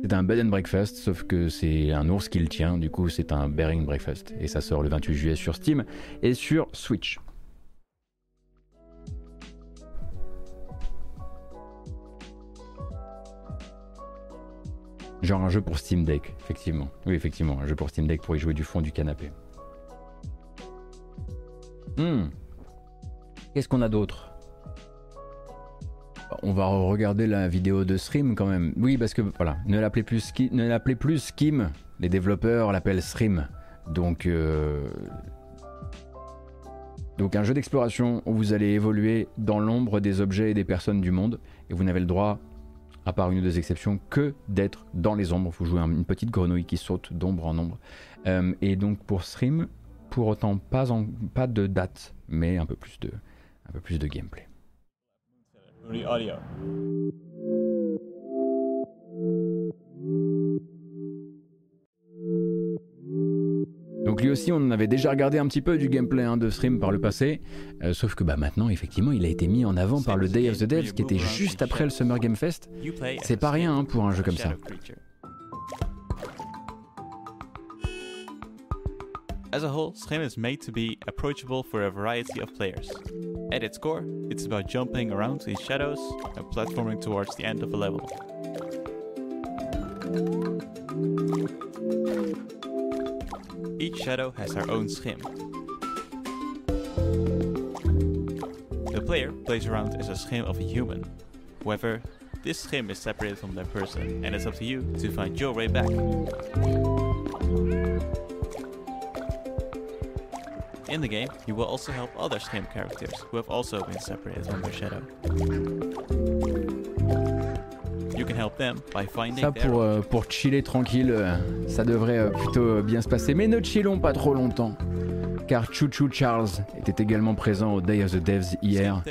C'est un bed and breakfast, sauf que c'est un ours qui le tient, du coup c'est un bearing breakfast. Et ça sort le 28 juillet sur Steam et sur Switch. Genre un jeu pour Steam Deck, effectivement. Oui, effectivement, un jeu pour Steam Deck pour y jouer du fond du canapé. Hmm. Qu'est-ce qu'on a d'autre? On va regarder la vidéo de stream quand même. Oui, parce que voilà, ne l'appelez plus, ne l'appelez plus Skim. Les développeurs l'appellent Stream. Donc, euh, donc un jeu d'exploration où vous allez évoluer dans l'ombre des objets et des personnes du monde et vous n'avez le droit à part une ou deux exceptions, que d'être dans les ombres. Vous jouez une petite grenouille qui saute d'ombre en ombre. Euh, et donc pour stream, pour autant pas, de date, mais un peu plus de gameplay. Donc lui aussi, on avait déjà regardé un petit peu du gameplay hein, de stream par le passé, euh, sauf que bah, maintenant, effectivement, il a été mis en avant par le Day of the Devs qui était juste après le Summer Game Fest. C'est pas rien hein, pour un jeu comme ça. As a whole, Scream is made to be approachable for a variety of players. At its core, it's about jumping around in shadows and platforming towards the end of a level. Each shadow has their own schim. The player plays around as a schim of a human. However, this schim is separated from that person, and it's up to you to find your way back. In the game, you will also help other characters who have also been separated from their shadow. Ça pour, euh, pour chiller tranquille, euh, ça devrait euh, plutôt bien se passer. Mais ne chillons pas trop longtemps. Car Choo Choo Charles était également présent au Day of the Devs hier,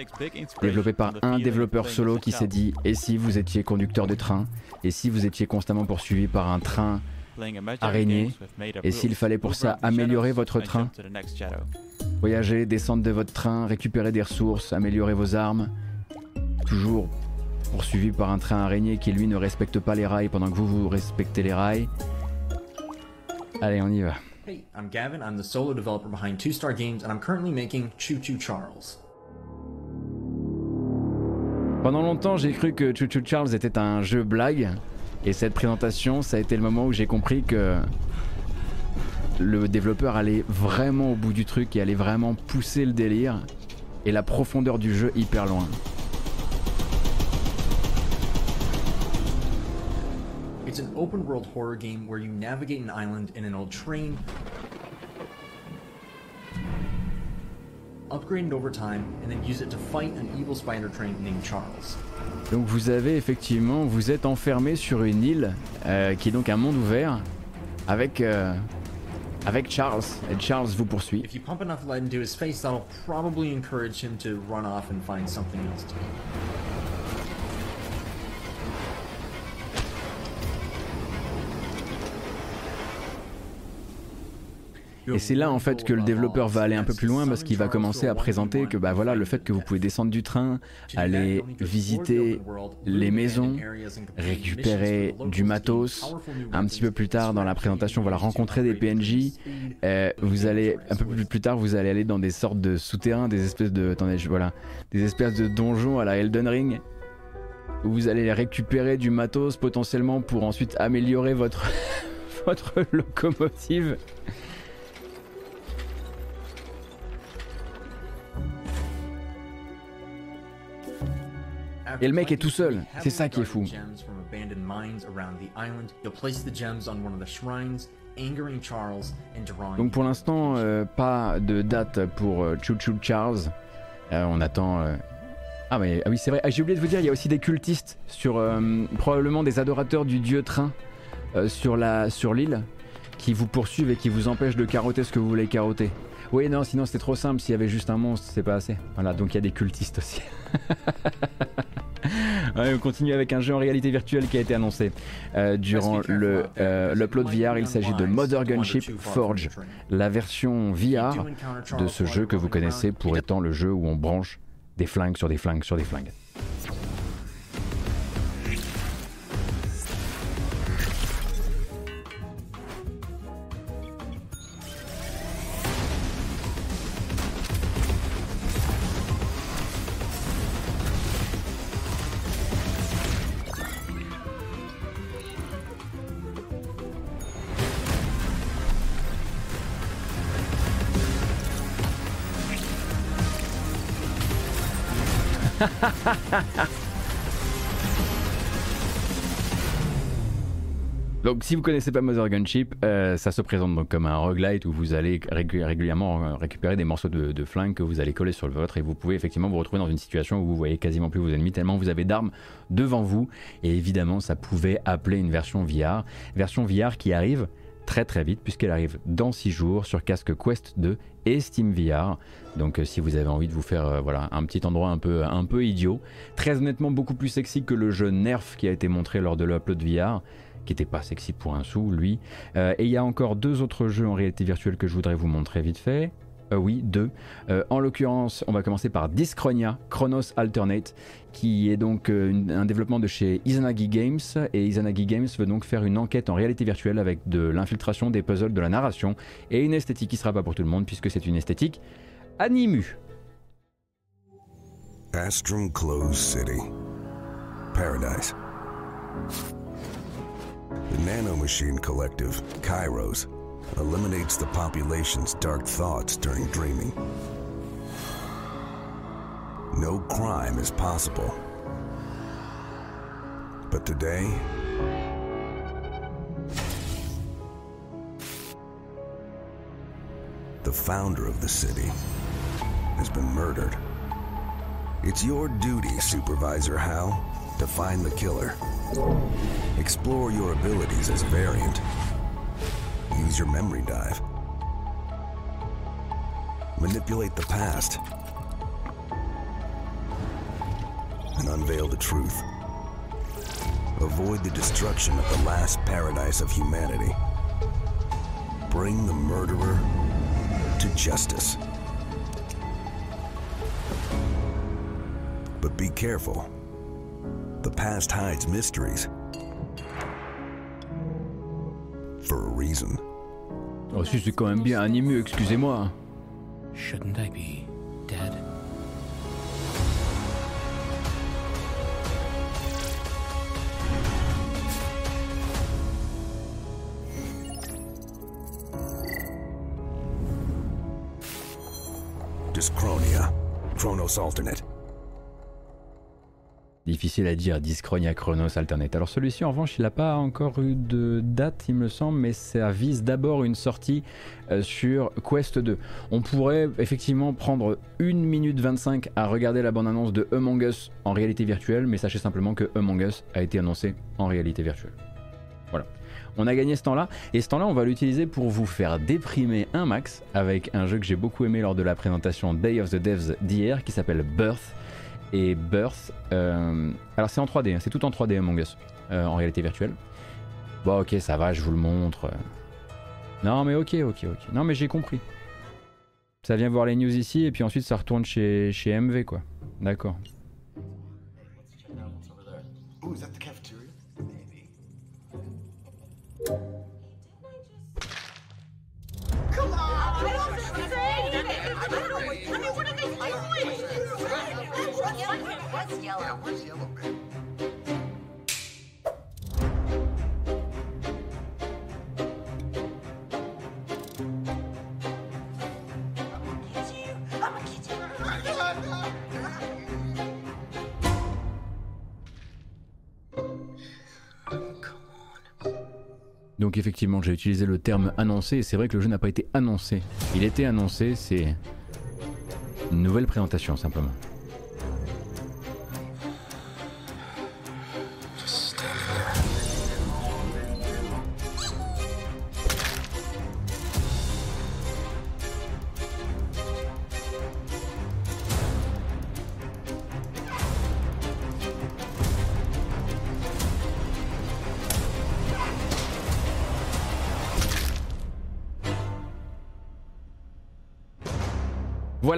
développé par un développeur solo qui s'est dit Et si vous étiez conducteur de train Et si vous étiez constamment poursuivi par un train araignée Et s'il fallait pour ça améliorer votre train Voyager, descendre de votre train, récupérer des ressources, améliorer vos armes Toujours poursuivi par un train araignée qui lui ne respecte pas les rails pendant que vous vous respectez les rails. Allez, on y va. Hey, I'm Gavin. I'm the solo developer behind Two Star Games and I'm currently making Choo Choo Charles. Pendant longtemps, j'ai cru que Choo Choo Charles était un jeu blague et cette présentation, ça a été le moment où j'ai compris que le développeur allait vraiment au bout du truc et allait vraiment pousser le délire et la profondeur du jeu hyper loin. It's an open world horror game where you navigate an island in an old train, upgrade it over time, and then use it to fight an evil spider train named Charles. Donc vous avez effectivement, vous êtes enfermé sur une île euh, qui est donc un monde ouvert avec euh, Charles et Charles vous poursuit. If you pump enough lead into his face, that'll probably encourage him to run off and find something else to do. Et c'est là en fait que le développeur va aller un peu plus loin parce qu'il va commencer à présenter que bah voilà le fait que vous pouvez descendre du train, aller visiter les maisons, récupérer du matos. Un petit peu plus tard dans la présentation, voilà rencontrer des PNJ. Euh, vous allez un peu plus tard, vous allez aller dans des sortes de souterrains, des espèces de attendez voilà, des espèces de donjons à la Elden Ring où vous allez récupérer du matos potentiellement pour ensuite améliorer votre *laughs* votre locomotive. Et le mec est tout seul, c'est ça qui est fou. Donc pour l'instant, euh, pas de date pour euh, Choo Charles. Euh, on attend. Ah, mais, ah oui, c'est vrai. Ah, j'ai oublié de vous dire, il y a aussi des cultistes sur probablement des adorateurs du dieu train sur la sur l'île qui vous poursuivent et qui vous empêchent de carotter ce que vous voulez carotter. Oui, non, sinon c'était trop simple. S'il y avait juste un monstre, c'est pas assez. Voilà, donc il y a des cultistes aussi. *laughs* *laughs* on continue avec un jeu en réalité virtuelle qui a été annoncé euh, durant le euh, l'upload VR. Il s'agit de Mother Gunship Forge, la version VR de ce jeu que vous connaissez pour étant le jeu où on branche des flingues sur des flingues sur des flingues. *laughs* Donc si vous connaissez pas Mother Gunship, euh, ça se présente donc comme un roguelite où vous allez régulièrement euh, récupérer des morceaux de, flingue que vous allez coller sur le vôtre et vous pouvez effectivement vous retrouver dans une situation où vous voyez quasiment plus vos ennemis tellement vous avez d'armes devant vous. Et évidemment ça pouvait appeler une version VR, version VR qui arrive très très vite puisqu'elle arrive dans 6 jours sur casque Quest 2 et Steam VR. Donc euh, si vous avez envie de vous faire voilà un petit endroit un peu un peu idiot, très honnêtement beaucoup plus sexy que le jeu Nerf qui a été montré lors de l'upload VR qui n'était pas sexy pour un sou, lui. Euh, et il y a encore deux autres jeux en réalité virtuelle que je voudrais vous montrer vite fait. Euh, oui, deux. Euh, en l'occurrence, on va commencer par Discronia Chronos Alternate, qui est donc un développement de chez Izanagi Games. Et Izanagi Games veut donc faire une enquête en réalité virtuelle avec de l'infiltration, des puzzles, de la narration et une esthétique qui sera pas pour tout le monde puisque c'est une esthétique animu. Astrum Closed City. Paradise. The nanomachine collective, Kairos, eliminates the population's dark thoughts during dreaming. No crime is possible. But today, the founder of the city has been murdered. It's your duty, Supervisor Hal, to find the killer. Explore your abilities as a variant. Use your memory dive. Manipulate the past. And unveil the truth. Avoid the destruction of the last paradise of humanity. Bring the murderer to justice. But be careful. The past hides mysteries. For a reason. Oh, si c'est quand même bien animé, excusez-moi. Shouldn't I be dead? Dyschronia. Chronos Alternate. Difficile à dire, Dyschronia Chronos Alternate. Alors celui-ci en revanche il n'a pas encore eu de date il me semble, mais ça vise d'abord une sortie euh, sur Quest 2. On pourrait effectivement prendre 1 minute 25 à regarder la bande-annonce de Among Us en réalité virtuelle, mais sachez simplement que Among Us a été annoncé en réalité virtuelle. Voilà. On a gagné ce temps-là, et ce temps-là on va l'utiliser pour vous faire déprimer un max avec un jeu que j'ai beaucoup aimé lors de la présentation Day of the Devs d'hier qui s'appelle Birth et Birth. Euh, alors c'est en 3D, hein, c'est tout en 3D Among Us, euh, en réalité virtuelle. Bon ok ça va, je vous le montre. Non mais ok, ok, ok. Non mais j'ai compris. Ça vient voir les news ici et puis ensuite ça retourne chez, chez MV quoi. D'accord. Donc effectivement, j'ai utilisé le terme annoncé, et c'est vrai que le jeu n'a pas été annoncé. Il était annoncé, c'est une nouvelle présentation simplement.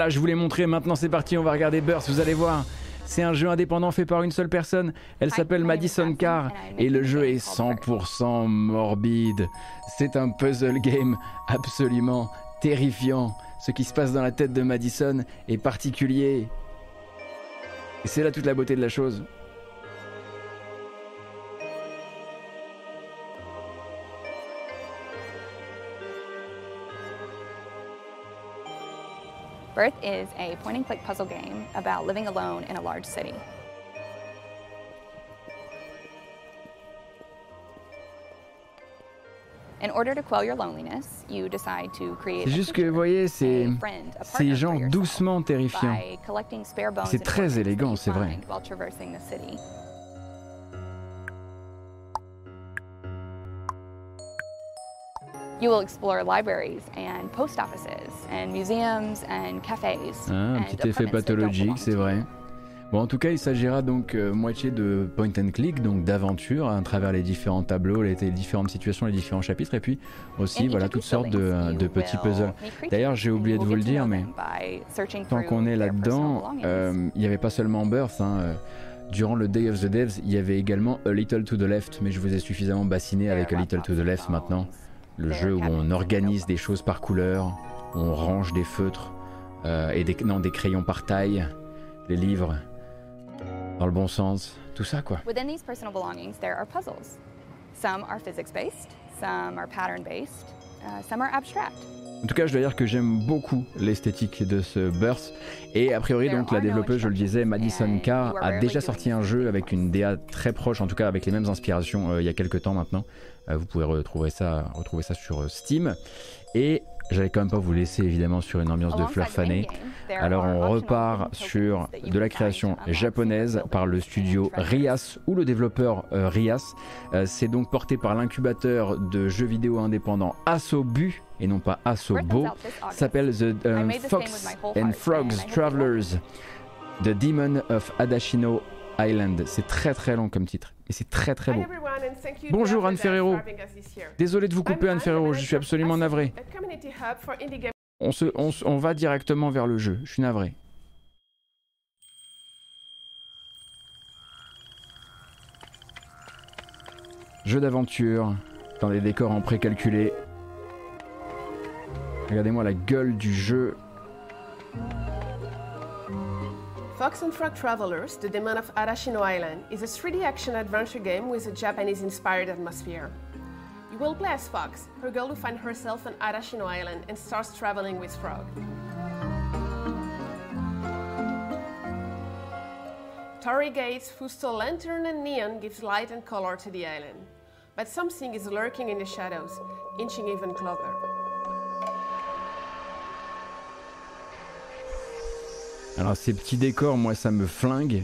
Voilà, je vous l'ai montré, maintenant c'est parti, on va regarder Burst, vous allez voir. C'est un jeu indépendant fait par une seule personne. Elle s'appelle Madison Carr et le jeu est 100% morbide. C'est un puzzle game absolument terrifiant. Ce qui se passe dans la tête de Madison est particulier. Et c'est là toute la beauté de la chose. Birth is a point and click puzzle game about living alone in a large city. In order to quell your loneliness, you decide to create C'est juste que, vous voyez, c'est c'est genre doucement terrifiant. C'est très élégant, c'est vrai. You will explore libraries and post offices and museums and cafes. Ah, un and petit effet pathologique, c'est vrai. Bon, en tout cas, il s'agira donc euh, moitié de point and click, donc d'aventure à travers les différents tableaux, les, les différentes situations, les différents chapitres, et puis aussi voilà toutes sortes de, de petits puzzles. D'ailleurs, j'ai oublié de vous le dire, mais tant qu'on est là-dedans, euh, il n'y avait pas seulement Birth. hein, euh, Durant le Day of the Devs, il y avait également A Little to the Left, mais je vous ai suffisamment bassiné avec A Little to the Left maintenant. Le jeu où on organise des choses par couleur, où on range des feutres euh, et des, non, des crayons par taille, les livres dans le bon sens, tout ça quoi. Within these personal belongings, there are puzzles. Some are physics based, some are pattern based, uh, some are abstract. En tout cas, je dois dire que j'aime beaucoup l'esthétique de ce Burst. Et a priori, donc, la développeuse, je le disais, Madison Carr, a déjà sorti un jeu avec une DA très proche, en tout cas avec les mêmes inspirations, euh, il y a quelques temps maintenant. Euh, vous pouvez retrouver ça, retrouver ça sur euh, Steam. Et j'allais quand même pas vous laisser évidemment sur une ambiance de fleurs fanées. Alors on repart sur de la création japonaise par le studio Rias ou le développeur euh, Rias. Euh, c'est donc porté par l'incubateur de jeux vidéo indépendant Asobu et non pas Asobo. s'appelle The euh, Fox and Frogs Travelers, The Demon of Adashino Island. C'est très très long comme titre et c'est très très beau. Bonjour Anne Ferrero. Désolé de vous couper Anne Ferrero, je suis absolument navré. On, se, on, se- on va directement vers le jeu, je suis navré. Jeu d'aventure, dans des décors en précalculé. Regardez-moi la gueule du jeu. Fox and Frog Travelers, The Demon of Arashino Island, is a 3D action adventure game with a Japanese inspired atmosphere. You will play as Fox, her girl who finds herself on Arashino Island and starts traveling with Frog. Torii gates, fusto lantern, and neon gives light and color to the island. But something is lurking in the shadows, inching even closer. Alors ces petits décors, moi ça me flingue.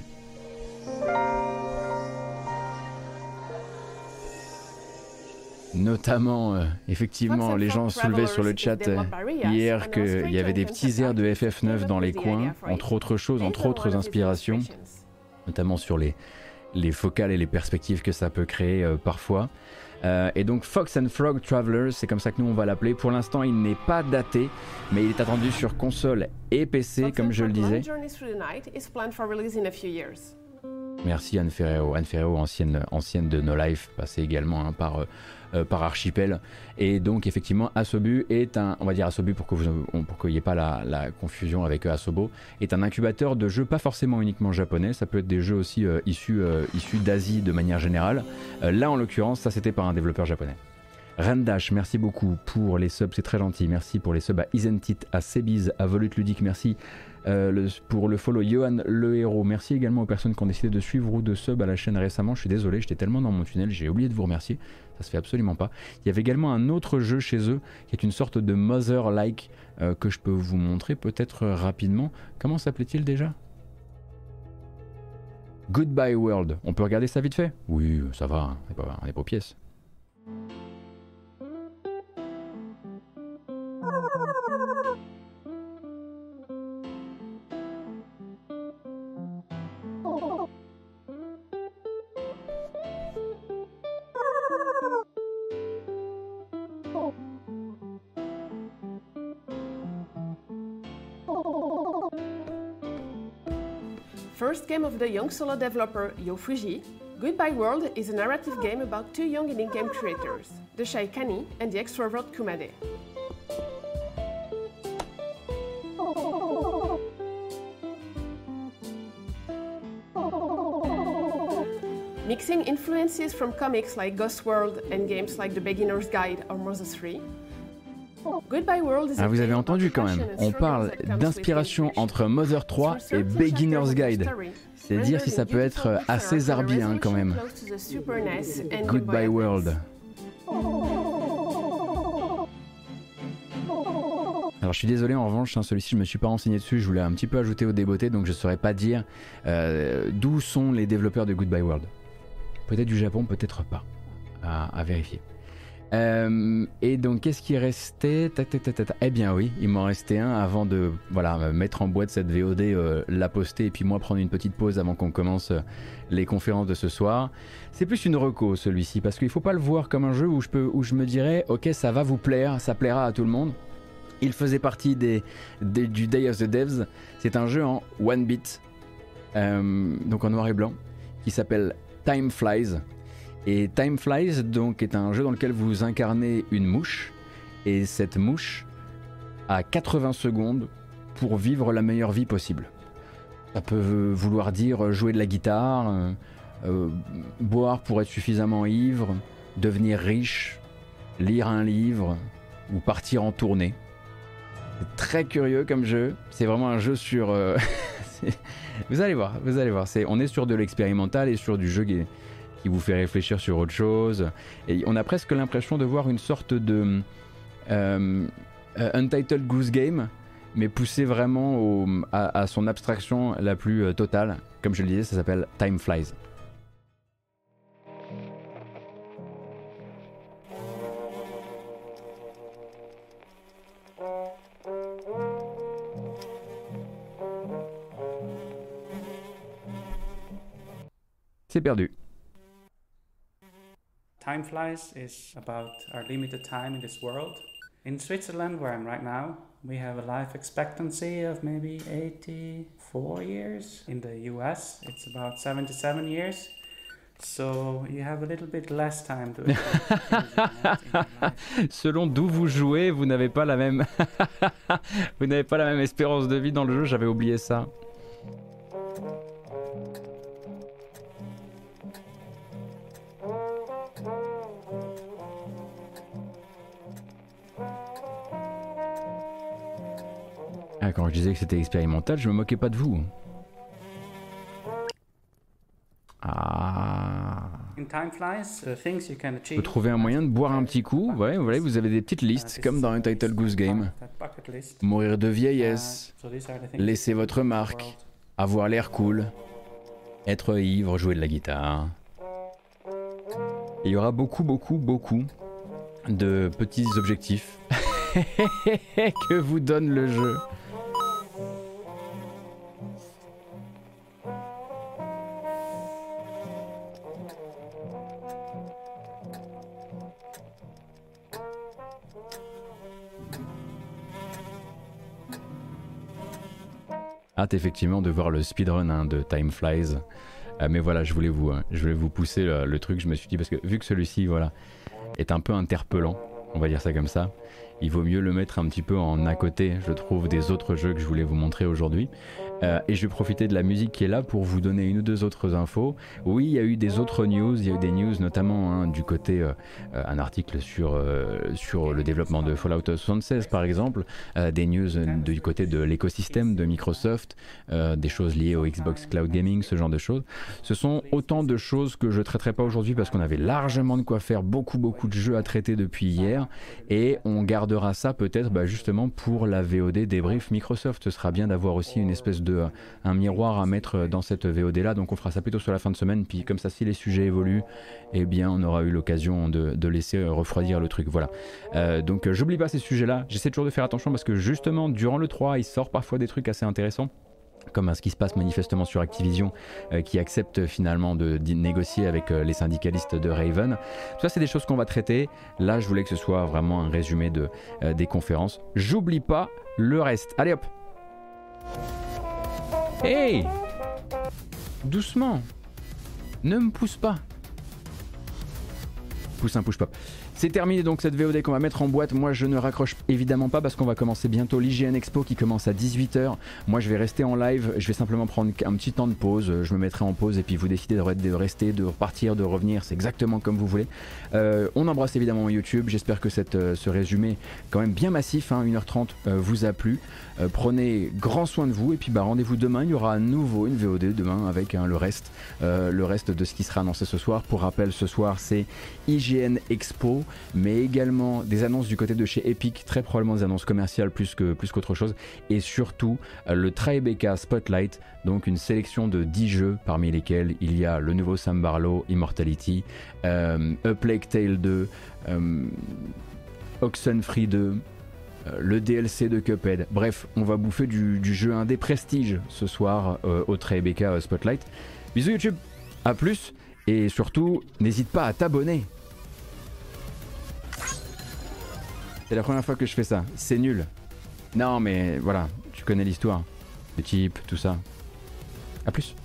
Notamment, euh, effectivement, les gens soulevaient sur le chat euh, hier qu'il y avait des petits airs de FF9 dans les coins, entre autres choses, entre autres inspirations, notamment sur les, les focales et les perspectives que ça peut créer euh, parfois. Euh, et donc Fox and Frog Travelers, c'est comme ça que nous on va l'appeler. Pour l'instant, il n'est pas daté, mais il est attendu sur console et PC, comme je le disais. Merci Anne Ferrero. Anne ancienne, de No Life, passée également hein, par, euh, par Archipel. Et donc, effectivement, Asobu est un, on va pour que vous, pas la, confusion avec euh, Asobo, est un incubateur de jeux pas forcément uniquement japonais. Ça peut être des jeux aussi euh, issus, d'Asie de manière générale. Là, en l'occurrence, ça c'était par un développeur japonais. Rendash, merci beaucoup pour les subs, c'est très gentil. Merci pour les subs à Isentit, à Sebiz, à Volute Ludique, merci euh, pour le follow Johan Le Héros. Merci également aux personnes qui ont décidé de suivre ou de sub à la chaîne récemment. Je suis désolé, j'étais tellement dans mon tunnel, j'ai oublié de vous remercier. Ça se fait absolument pas. Il y avait également un autre jeu chez eux qui est une sorte de Mother-like euh, que je peux vous montrer peut-être rapidement. Comment s'appelait-il déjà? Goodbye World. On peut regarder ça vite fait? Oui, ça va, on n'est pas, pas aux pièces. First game of the young solo developer Yo Fuji, Goodbye World is a narrative game about two young indie game creators, the shy Kani and the extrovert Kumade. Mixing influences from comics like Ghost World and games like The Beginner's Guide or Mother 3, Ah, vous avez entendu quand même, on parle d'inspiration entre Mother 3 et Beginner's Guide. C'est dire si ça peut être assez zarbien quand même. Goodbye World. Alors je suis désolé en revanche, hein, celui-ci je me suis pas renseigné dessus, je voulais un petit peu ajouter au débeauté donc je saurais pas dire euh, d'où sont les développeurs de Goodbye World. Peut-être du Japon, peut-être pas. À, vérifier. Euh, et donc qu'est-ce qui restait Eh bien oui, il m'en restait un avant de voilà mettre en boîte cette VOD, euh, la poster et puis moi prendre une petite pause avant qu'on commence les conférences de ce soir. C'est plus une reco celui-ci parce qu'il faut pas le voir comme un jeu où je peux où je me dirais ok ça va vous plaire, ça plaira à tout le monde. Il faisait partie des, du Day of the Devs. C'est un jeu en one bit, euh, donc en noir et blanc, qui s'appelle Time Flies. Et Time Flies donc est un jeu dans lequel vous incarnez une mouche et cette mouche a 80 secondes pour vivre la meilleure vie possible. Ça peut vouloir dire jouer de la guitare, euh, euh, boire pour être suffisamment ivre, devenir riche, lire un livre ou partir en tournée très curieux comme jeu. C'est vraiment un jeu sur. Euh, *laughs* vous allez voir, vous allez voir. On est sur de l'expérimental et sur du jeu qui, vous fait réfléchir sur autre chose. Et on a presque l'impression de voir une sorte de euh, euh, Untitled Goose Game, mais poussé vraiment à, à, son abstraction la plus totale. Comme je le disais, ça s'appelle Time Flies. C'est perdu. Time flies is about our limited time in this world. In Switzerland, where I'm right now, we have a life expectancy of maybe 84 years. In the US, it's about 77 years. So you have a little bit less time to *laughs* Selon d'où vous jouez, vous n'avez pas la même *laughs* vous n'avez pas la même espérance de vie dans le jeu, j'avais oublié ça. Ah, quand je disais que c'était expérimental, je me moquais pas de vous. Ah. Vous trouvez un moyen de boire un petit coup, ouais, voilà, vous avez des petites listes, comme dans un Title Goose Game. Mourir de vieillesse, laisser votre marque, avoir l'air cool, être ivre, jouer de la guitare. Il y aura beaucoup, beaucoup, beaucoup de petits objectifs *laughs* que vous donne le jeu. Effectivement de voir le speedrun hein, de Time Flies. Euh, mais voilà, je voulais vous, hein, je voulais vous pousser le, truc. Je me suis dit, parce que vu que celui-ci voilà, est un peu interpellant, on va dire ça comme ça, il vaut mieux le mettre un petit peu en à côté, je trouve, des autres jeux que je voulais vous montrer aujourd'hui. Euh, et je vais profiter de la musique qui est là pour vous donner une ou deux autres infos. Oui, il y a eu des autres news, il y a eu des news notamment hein, du côté, euh, euh, un article sur, sur le développement de Fallout 76 par exemple, des news du côté de l'écosystème de Microsoft, des choses liées au Xbox Cloud Gaming, ce genre de choses. Ce sont autant de choses que je ne traiterai pas aujourd'hui parce qu'on avait largement de quoi faire, beaucoup beaucoup de jeux à traiter depuis hier et on gardera ça peut-être bah, justement pour la VOD débrief Microsoft. Ce sera bien d'avoir aussi une espèce de un miroir à mettre dans cette VOD là. Donc on fera ça plutôt sur la fin de semaine. Puis comme ça, si les sujets évoluent, eh bien on aura eu l'occasion de, laisser refroidir le truc. Voilà. Euh, donc euh, j'oublie pas ces sujets là. J'essaie toujours de faire attention parce que justement durant le 3, il sort parfois des trucs assez intéressants comme ce qui se passe manifestement sur Activision, euh, qui accepte finalement de, négocier avec les syndicalistes de Raven. Ça, c'est des choses qu'on va traiter. Là, je voulais que ce soit vraiment un résumé de, des conférences. J'oublie pas le reste. Allez hop Hey Doucement Ne me pousse pas Poussin push pop. C'est terminé donc cette VOD qu'on va mettre en boîte. Moi je ne raccroche évidemment pas parce qu'on va commencer bientôt l'IGN Expo qui commence à 18h. Moi je vais rester en live, je vais simplement prendre un petit temps de pause. Je me mettrai en pause et puis vous décidez de rester, de repartir, de revenir. C'est exactement comme vous voulez. Euh, on embrasse évidemment YouTube. J'espère que cette, euh, ce résumé quand même bien massif, 1h30, hein, vous a plu. Prenez grand soin de vous et puis bah, rendez-vous demain. Il y aura à nouveau une VOD demain avec hein, le, reste, le reste de ce qui sera annoncé ce soir. Pour rappel, ce soir c'est IGN Expo, mais également des annonces du côté de chez Epic, très probablement des annonces commerciales plus que plus qu'autre chose, et surtout euh, le Tribeca Spotlight, donc une sélection de 10 jeux parmi lesquels il y a le nouveau Sam Barlow, Immortality, euh, A Plague Tale 2, euh, Oxenfree 2, euh, le DLC de Cuphead. Bref, on va bouffer du, jeu indé prestige ce soir au Tribeca Spotlight. Bisous YouTube, à plus et surtout n'hésite pas à t'abonner C'est la première fois que je fais ça. C'est nul. Non, mais voilà, tu connais l'histoire. Le type, tout ça. A plus.